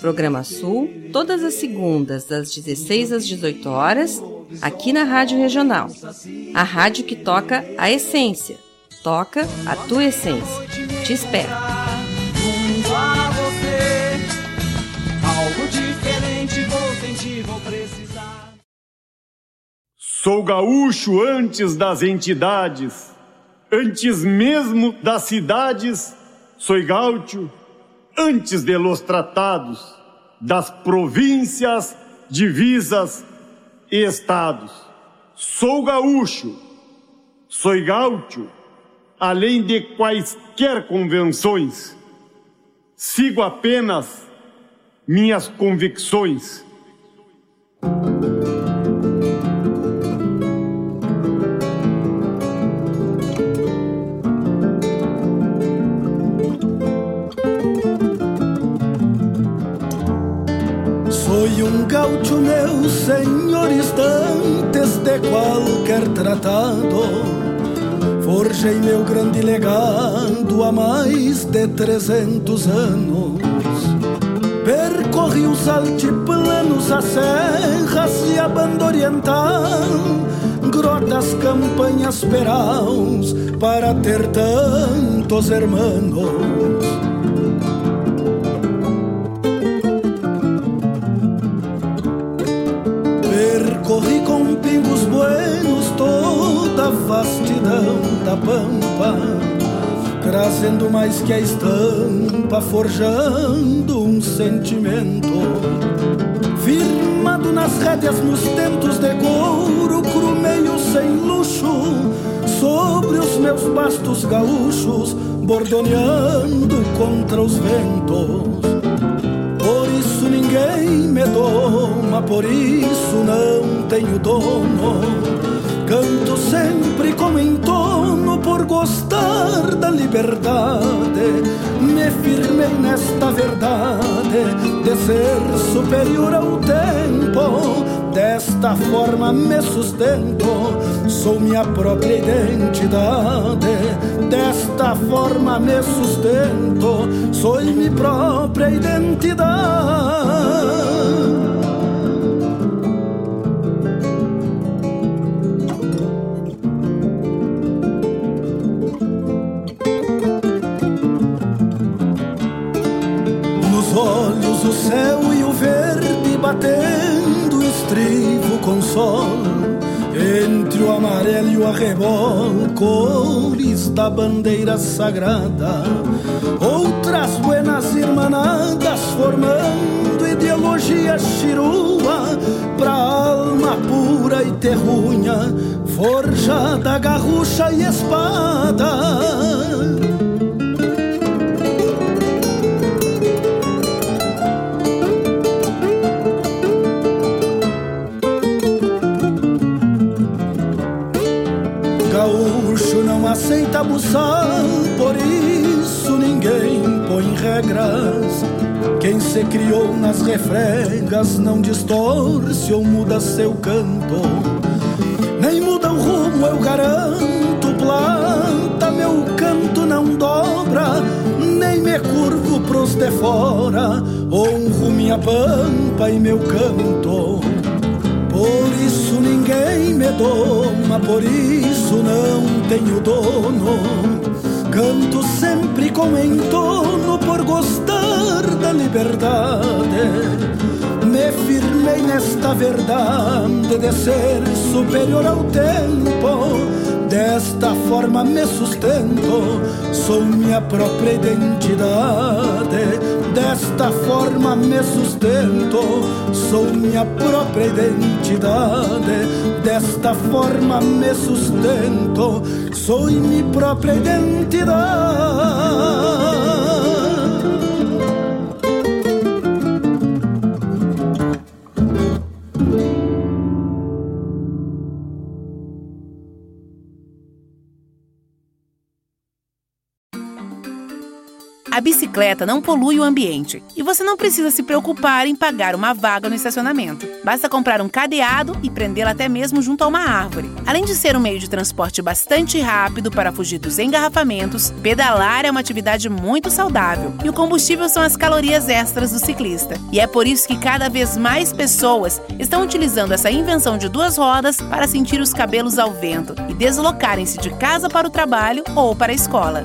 Programa Sul, todas as segundas, das 16 às 18 horas, aqui na Rádio Regional. A rádio que toca a essência. Toca a tua essência. Te espero. Sou gaúcho antes das entidades, antes mesmo das cidades, sou gaúcho antes de los tratados, das províncias, divisas e estados. Sou gaúcho, sou gaúcho, além de quaisquer convenções. Sigo apenas minhas convicções. Um gaucho meu, senhores, antes de qualquer tratado. Forjei meu grande legado há mais de trezentos anos. Percorri os altiplanos, as serras e a banda oriental, grotas, campanhas, peraus, para ter tantos hermanos. Corri com pingos buenos toda a vastidão da pampa, trazendo mais que a estampa, forjando um sentimento. Firmado nas rédeas nos tentos de couro, cru meio sem luxo, sobre os meus bastos gaúchos, bordoneando contra os ventos me doma, por isso não tenho dono. Canto sempre como entono por gostar da liberdade. Me firmei nesta verdade de ser superior ao tempo Desta forma me sustento, sou minha própria identidade. Desta forma me sustento, sou minha própria identidade. Sol entre o amarelo e o arrebol, cores da bandeira sagrada. Outras buenas irmanadas formando ideologia chirua pra alma pura e terrunha, forjada, garrucha e espada. Buçal, por isso ninguém põe regras. Quem se criou nas refregas não distorce ou muda seu canto. Nem muda o rumo, eu garanto, planta meu canto não dobra, nem me curvo pros de fora, honro minha pampa e meu canto. Me doma, por isso não tenho dono. Canto sempre com entono por gostar da liberdade. Me firmei nesta verdade de ser superior ao tempo Desta forma me sustento, sou minha própria identidade. Desta forma me sustento, sou minha própria identidade. Desta forma me sustento, sou minha própria identidade. A bicicleta não polui o ambiente e você não precisa se preocupar em pagar uma vaga no estacionamento. Basta comprar um cadeado e prendê-la até mesmo junto a uma árvore. Além de ser um meio de transporte bastante rápido para fugir dos engarrafamentos, pedalar é uma atividade muito saudável e o combustível são as calorias extras do ciclista. E é por isso que cada vez mais pessoas estão utilizando essa invenção de duas rodas para sentir os cabelos ao vento e deslocarem-se de casa para o trabalho ou para a escola.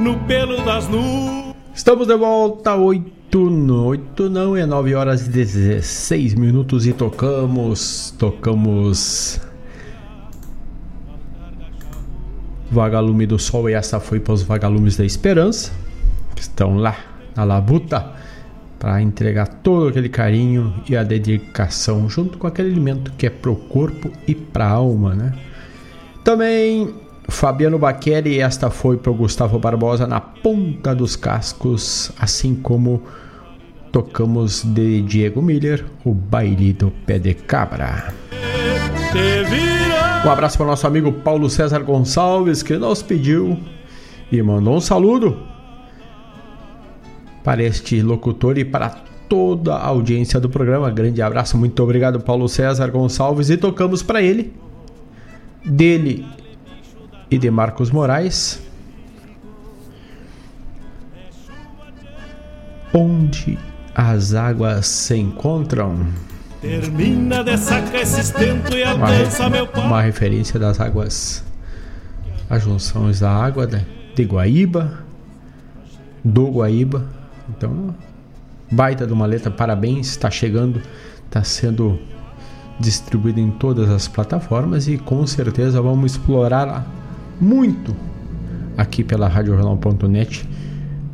No pelo das nuvens. Estamos de volta, 8 no 8 não, é 9 horas e 16 minutos e tocamos, tocamos Vagalume do Sol e essa foi para os Vagalumes da Esperança, que estão lá na labuta para entregar todo aquele carinho e a dedicação junto com aquele alimento que é pro corpo e pra alma, né? Também Fabiano Baqueri, esta foi para o Gustavo Barbosa na ponta dos cascos, assim como tocamos de Diego Miller, o baile do pé de cabra. Um abraço para o nosso amigo Paulo César Gonçalves, que nos pediu e mandou um saludo para este locutor e para toda a audiência do programa. Grande abraço, muito obrigado, Paulo César Gonçalves. E tocamos para ele, dele e de Marcos Moraes. Onde as águas se encontram. Termina de sacar esse e meu. Uma referência das águas, as junções da água de, de Guaíba, do Guaíba. Então, baita de uma letra, parabéns, está chegando, está sendo distribuído em todas as plataformas e com certeza vamos explorar muito aqui pela RadioJornal.net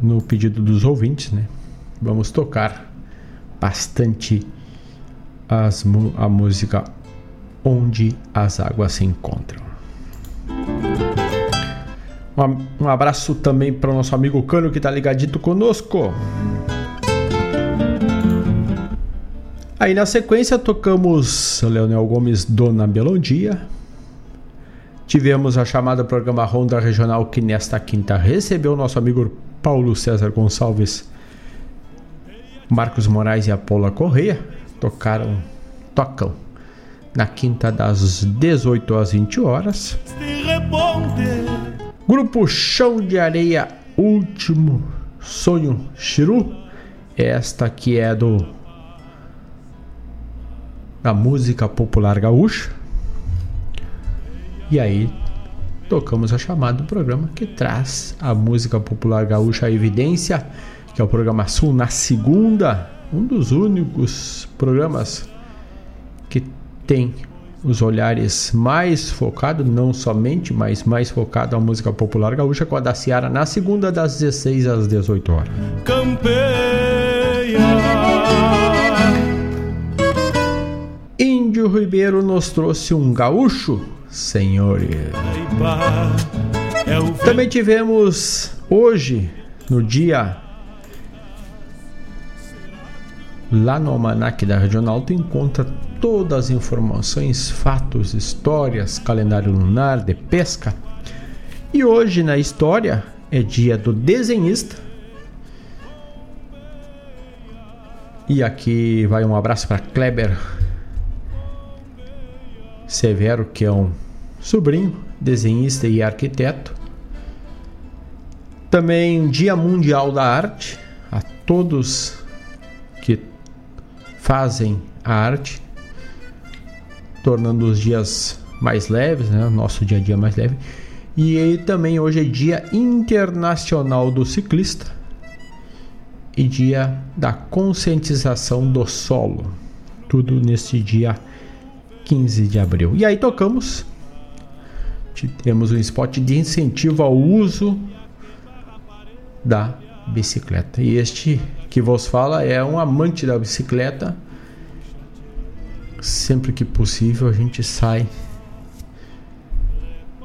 no pedido dos ouvintes, né? Vamos tocar bastante as, a música Onde as Águas se Encontram. Um, abraço também para o nosso amigo Cano que está ligadito conosco. Aí na sequência tocamos Leonel Gomes Dona Belondia. Tivemos a chamada programa Ronda Regional que nesta quinta recebeu nosso amigo Paulo César Gonçalves Marcos Moraes e a Paula Correia tocaram, tocam na quinta das 18 às 20 horas. Grupo Chão de Areia Último Sonho Chiru. Esta que é do da música popular gaúcha. E aí tocamos a chamada do programa que traz a música popular gaúcha à evidência, que é o programa Sul na segunda, um dos únicos programas que tem os olhares mais focados, não somente, mas mais focado à música popular gaúcha, com a da Ciara na segunda, das 16 às 18 horas. Campeia. Índio Ribeiro nos trouxe um gaúcho senhores. Também tivemos hoje, no dia lá no Almanac da Regional, tu encontra todas as informações, fatos, histórias, calendário lunar de pesca. E hoje na história é dia do desenhista. E aqui vai um abraço para Kleber Severo, que é um sobrinho, desenhista e arquiteto. Também Dia Mundial da Arte, a todos que fazem a arte, tornando os dias mais leves, né? nosso dia a dia mais leve. E também hoje é Dia Internacional do Ciclista e Dia da Conscientização do Solo. Tudo nesse dia 15 de abril. E aí tocamos. Temos um spot de incentivo ao uso da bicicleta. E este que vos fala é um amante da bicicleta. Sempre que possível a gente sai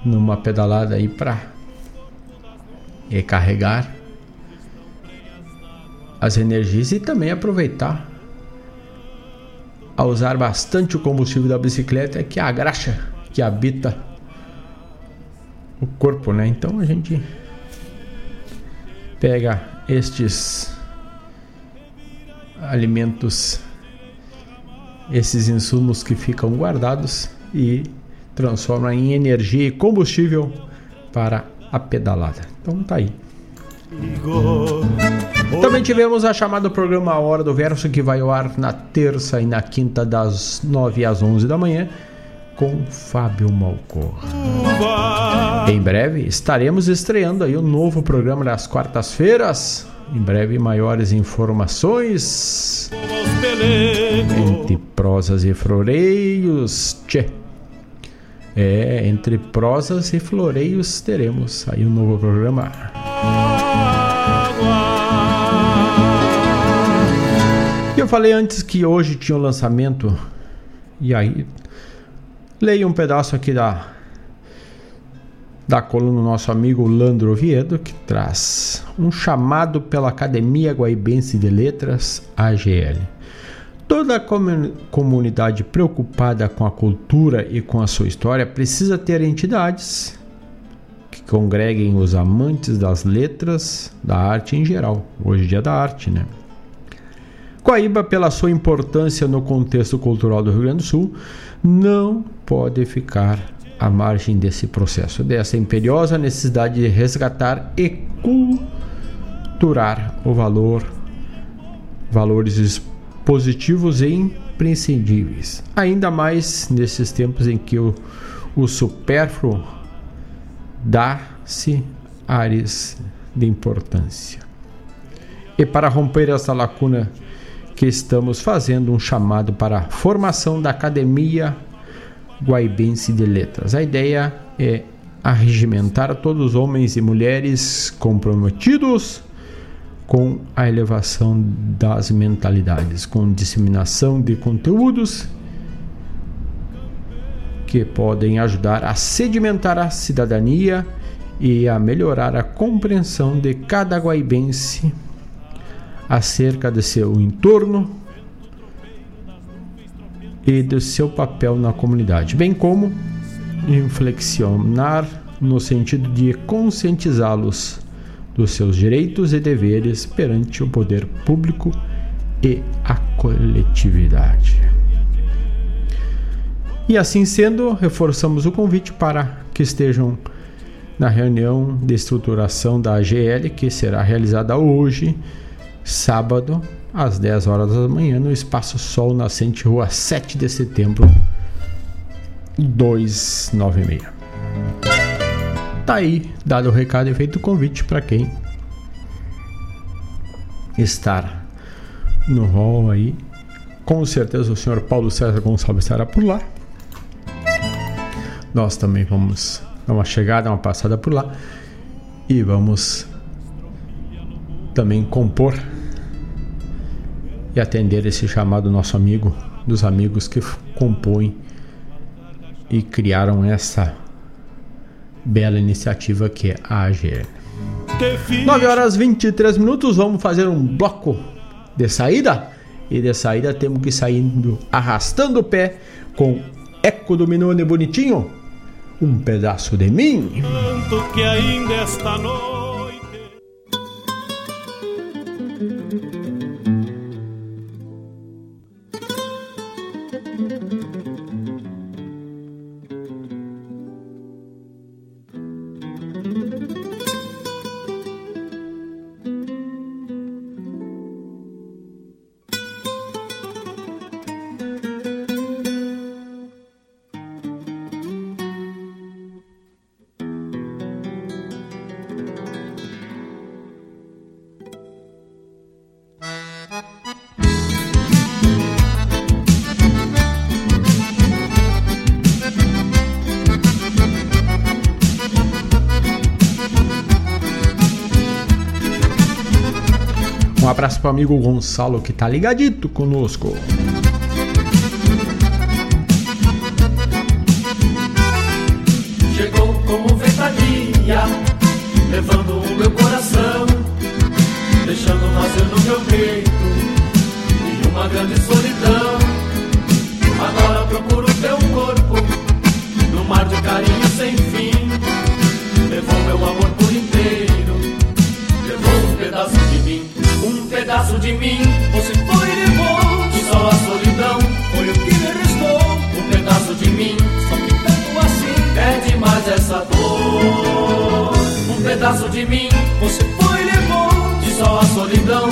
numa pedalada aí para recarregar as energias e também aproveitar a usar bastante o combustível da bicicleta é que a graxa que habita o corpo, né? Então a gente pega estes alimentos, esses insumos que ficam guardados e transforma em energia e combustível para a pedalada. Então tá aí. Também tivemos a chamada programa Hora do Verso, que vai ao ar na terça e na quinta, das 9 às 11 da manhã, com Fábio Malcor. Em breve estaremos estreando aí o um novo programa das quartas-feiras. Em breve, maiores informações. Entre prosas e floreios. Tchê. É, entre prosas e floreios teremos aí um novo programa. Eu falei antes que hoje tinha o um lançamento, e aí leio um pedaço aqui da da coluna do nosso amigo Landro Oviedo, que traz um chamado pela Academia Guaibense de Letras, AGL. Toda a comunidade preocupada com a cultura e com a sua história precisa ter entidades que congreguem os amantes das letras, da arte em geral. Hoje é dia da arte, né? Coaíba, pela sua importância no contexto cultural do Rio Grande do Sul, não pode ficar à margem desse processo, dessa imperiosa necessidade de resgatar e culturar o valor, valores positivos e imprescindíveis. Ainda mais nesses tempos em que o, o supérfluo dá-se áreas de importância. E para romper essa lacuna que estamos fazendo um chamado para a formação da Academia Guaibense de Letras. A ideia é arregimentar todos os homens e mulheres comprometidos com a elevação das mentalidades, com disseminação de conteúdos que podem ajudar a sedimentar a cidadania e a melhorar a compreensão de cada guaibense acerca de seu entorno e do seu papel na comunidade, bem como inflexionar no sentido de conscientizá-los dos seus direitos e deveres perante o poder público e a coletividade. E assim sendo, reforçamos o convite para que estejam na reunião de estruturação da AGL, que será realizada hoje, sábado, às 10 horas da manhã, no Espaço Sol Nascente, rua 7 de setembro, 296. Tá aí, dado o recado e feito o convite para quem estar no hall aí. Com certeza o senhor Paulo César Gonçalves estará por lá. Nós também vamos dar uma chegada, uma passada por lá. E vamos também compor e atender esse chamado nosso amigo, dos amigos que compõem e criaram essa bela iniciativa que é a AGL. 9 horas 23 minutos, vamos fazer um bloco de saída. E de saída temos que saindo arrastando o pé com Eco do Minone Bonitinho. Um pedaço de mim. Tanto que ainda esta noite. Amigo Gonçalo que tá ligadito conosco. De mim. Você foi levou, e só a solidão foi o que me restou. Um pedaço de mim, só que tanto assim é demais essa dor. Um pedaço de mim, você foi levou, e só a solidão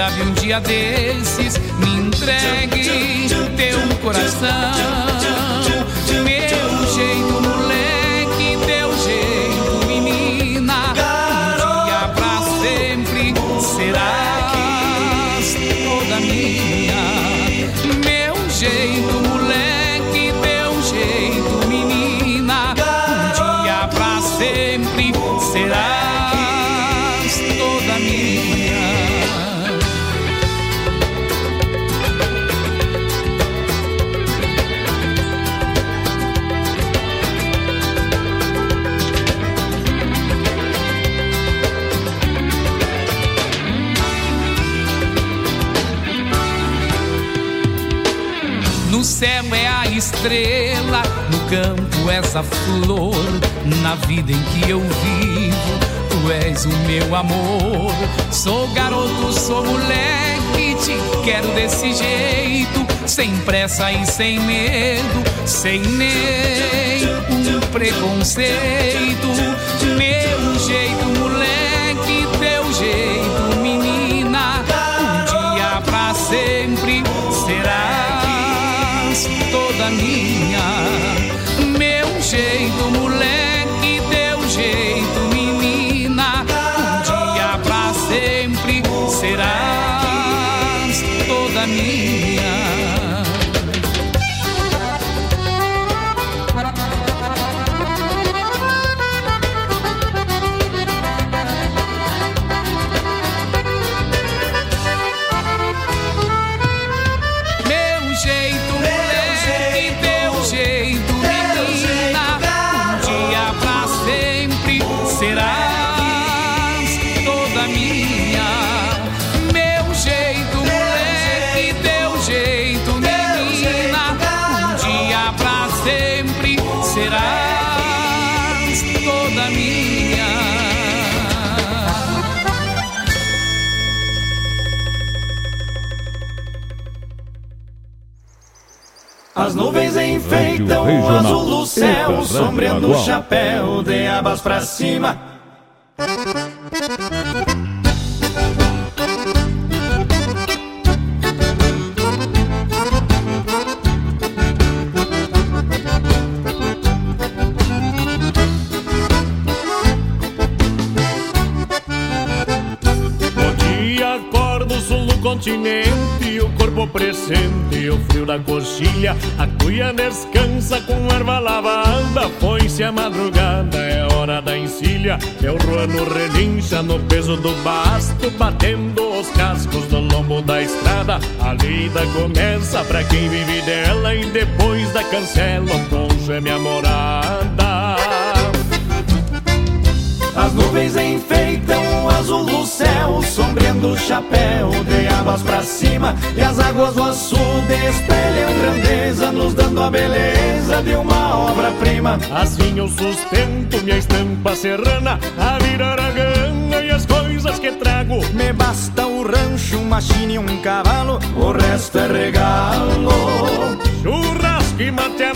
sabe um dia desses estrela, no campo és a flor, na vida em que eu vivo, tu és o meu amor. Sou garoto, sou moleque, te quero desse jeito, sem pressa e sem medo, sem nem um preconceito. Enfeitam o azul do céu, sombreando o chapéu de abas pra cima. Depois da cancela, o poncho é minha morada. As nuvens enfeitam o azul do céu, sombreando o chapéu de abas pra cima. E as águas do açude espelham grandeza, nos dando a beleza de uma obra-prima. Assim eu sustento minha estampa serrana, a virar a gana e as coisas que trago. Me basta o rancho, uma china e um cavalo. O resto é regalo. Churrasco e mate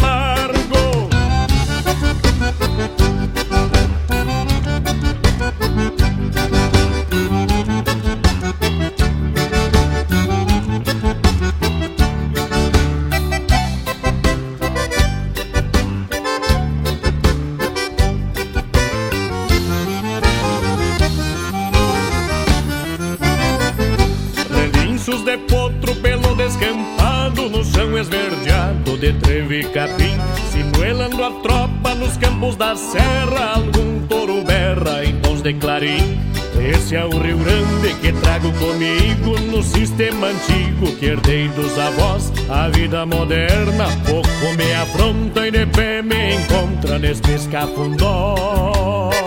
e capim a tropa nos campos da serra Algum touro berra em tons de clarim. Esse é o Rio Grande que trago comigo No sistema antigo que herdei dos avós. A vida moderna pouco me afronta E de pé me encontra nestes cafundós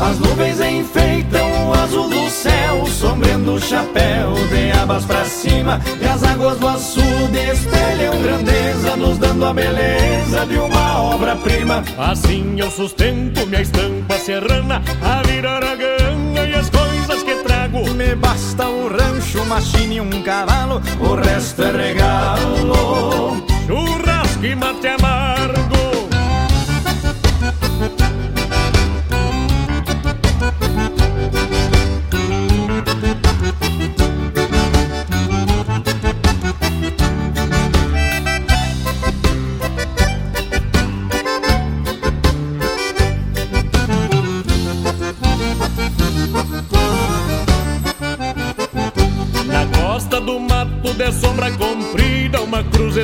As nuvens enfeitam o azul do céu, sombreando o chapéu de abas pra cima. E as águas do açude espelham grandeza, nos dando a beleza de uma obra-prima. Assim eu sustento minha estampa serrana A virar a gana e as coisas que trago trago. Me basta o rancho, uma china e um cavalo, o resto é regalo. Churrasco e mate amargo.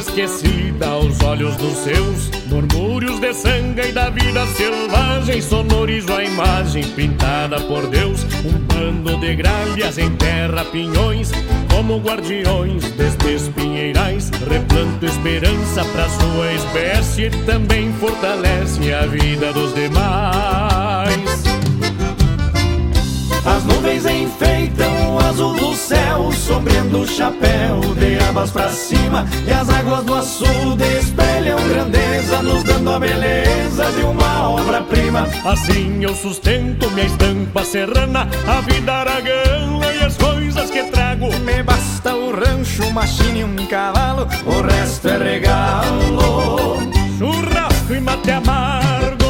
Esquecida aos olhos dos seus. Murmúrios de sangue e da vida selvagem, sonorizo a imagem pintada por Deus. Um bando de gralhas enterra pinhões, como guardiões destes pinheirais. Replanto esperança pra sua espécie, também fortalece a vida dos demais. Nuvens enfeitam o azul do céu, sombreando o chapéu de abas pra cima. E as águas do açude espelham grandeza, nos dando a beleza de uma obra-prima. Assim eu sustento minha estampa serrana, a vida aragana e as coisas que trago. Me basta o rancho, uma china e um cavalo, o resto é regalo. Churrasco e mate amargo.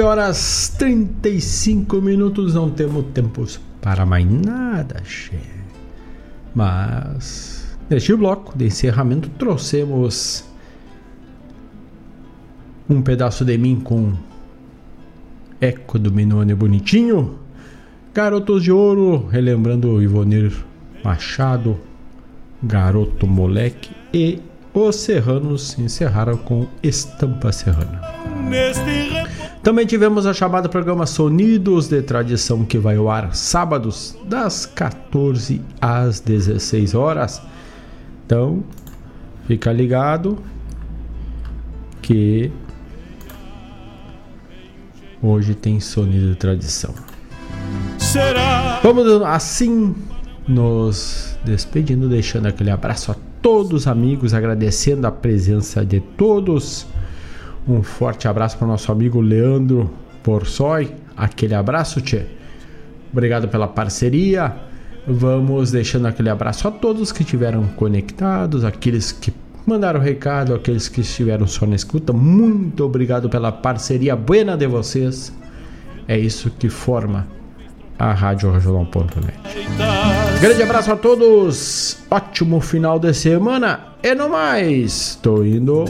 Nove horas 35 minutos, não temos tempos para mais nada, che. Mas neste bloco de encerramento trouxemos um pedaço de mim com Eco do Minone Bonitinho, Garotos de Ouro, relembrando o Ivonir Machado, Garoto Moleque e os Serranos encerraram com Estampa Serrana. Também tivemos a chamada programa Sonidos de Tradição que vai ao ar sábados das 14 às 16 horas. Então, fica ligado que hoje tem Sonido de Tradição. Será? Vamos assim nos despedindo, deixando aquele abraço a todos os amigos, agradecendo a presença de todos. Um forte abraço para o nosso amigo Leandro Porsoi. Aquele abraço, Tchê. Obrigado pela parceria. Vamos deixando aquele abraço a todos que estiveram conectados, aqueles que mandaram recado, aqueles que estiveram só na escuta. Muito obrigado pela parceria buena de vocês. É isso que forma a Rádio Regional.net. Grande abraço a todos. Ótimo final de semana. E no mais, tô indo.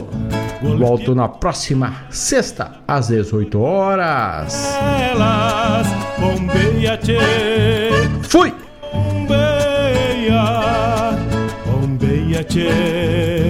Volto na próxima sexta, às 18 horas. Fui! Bombeia, bombeia.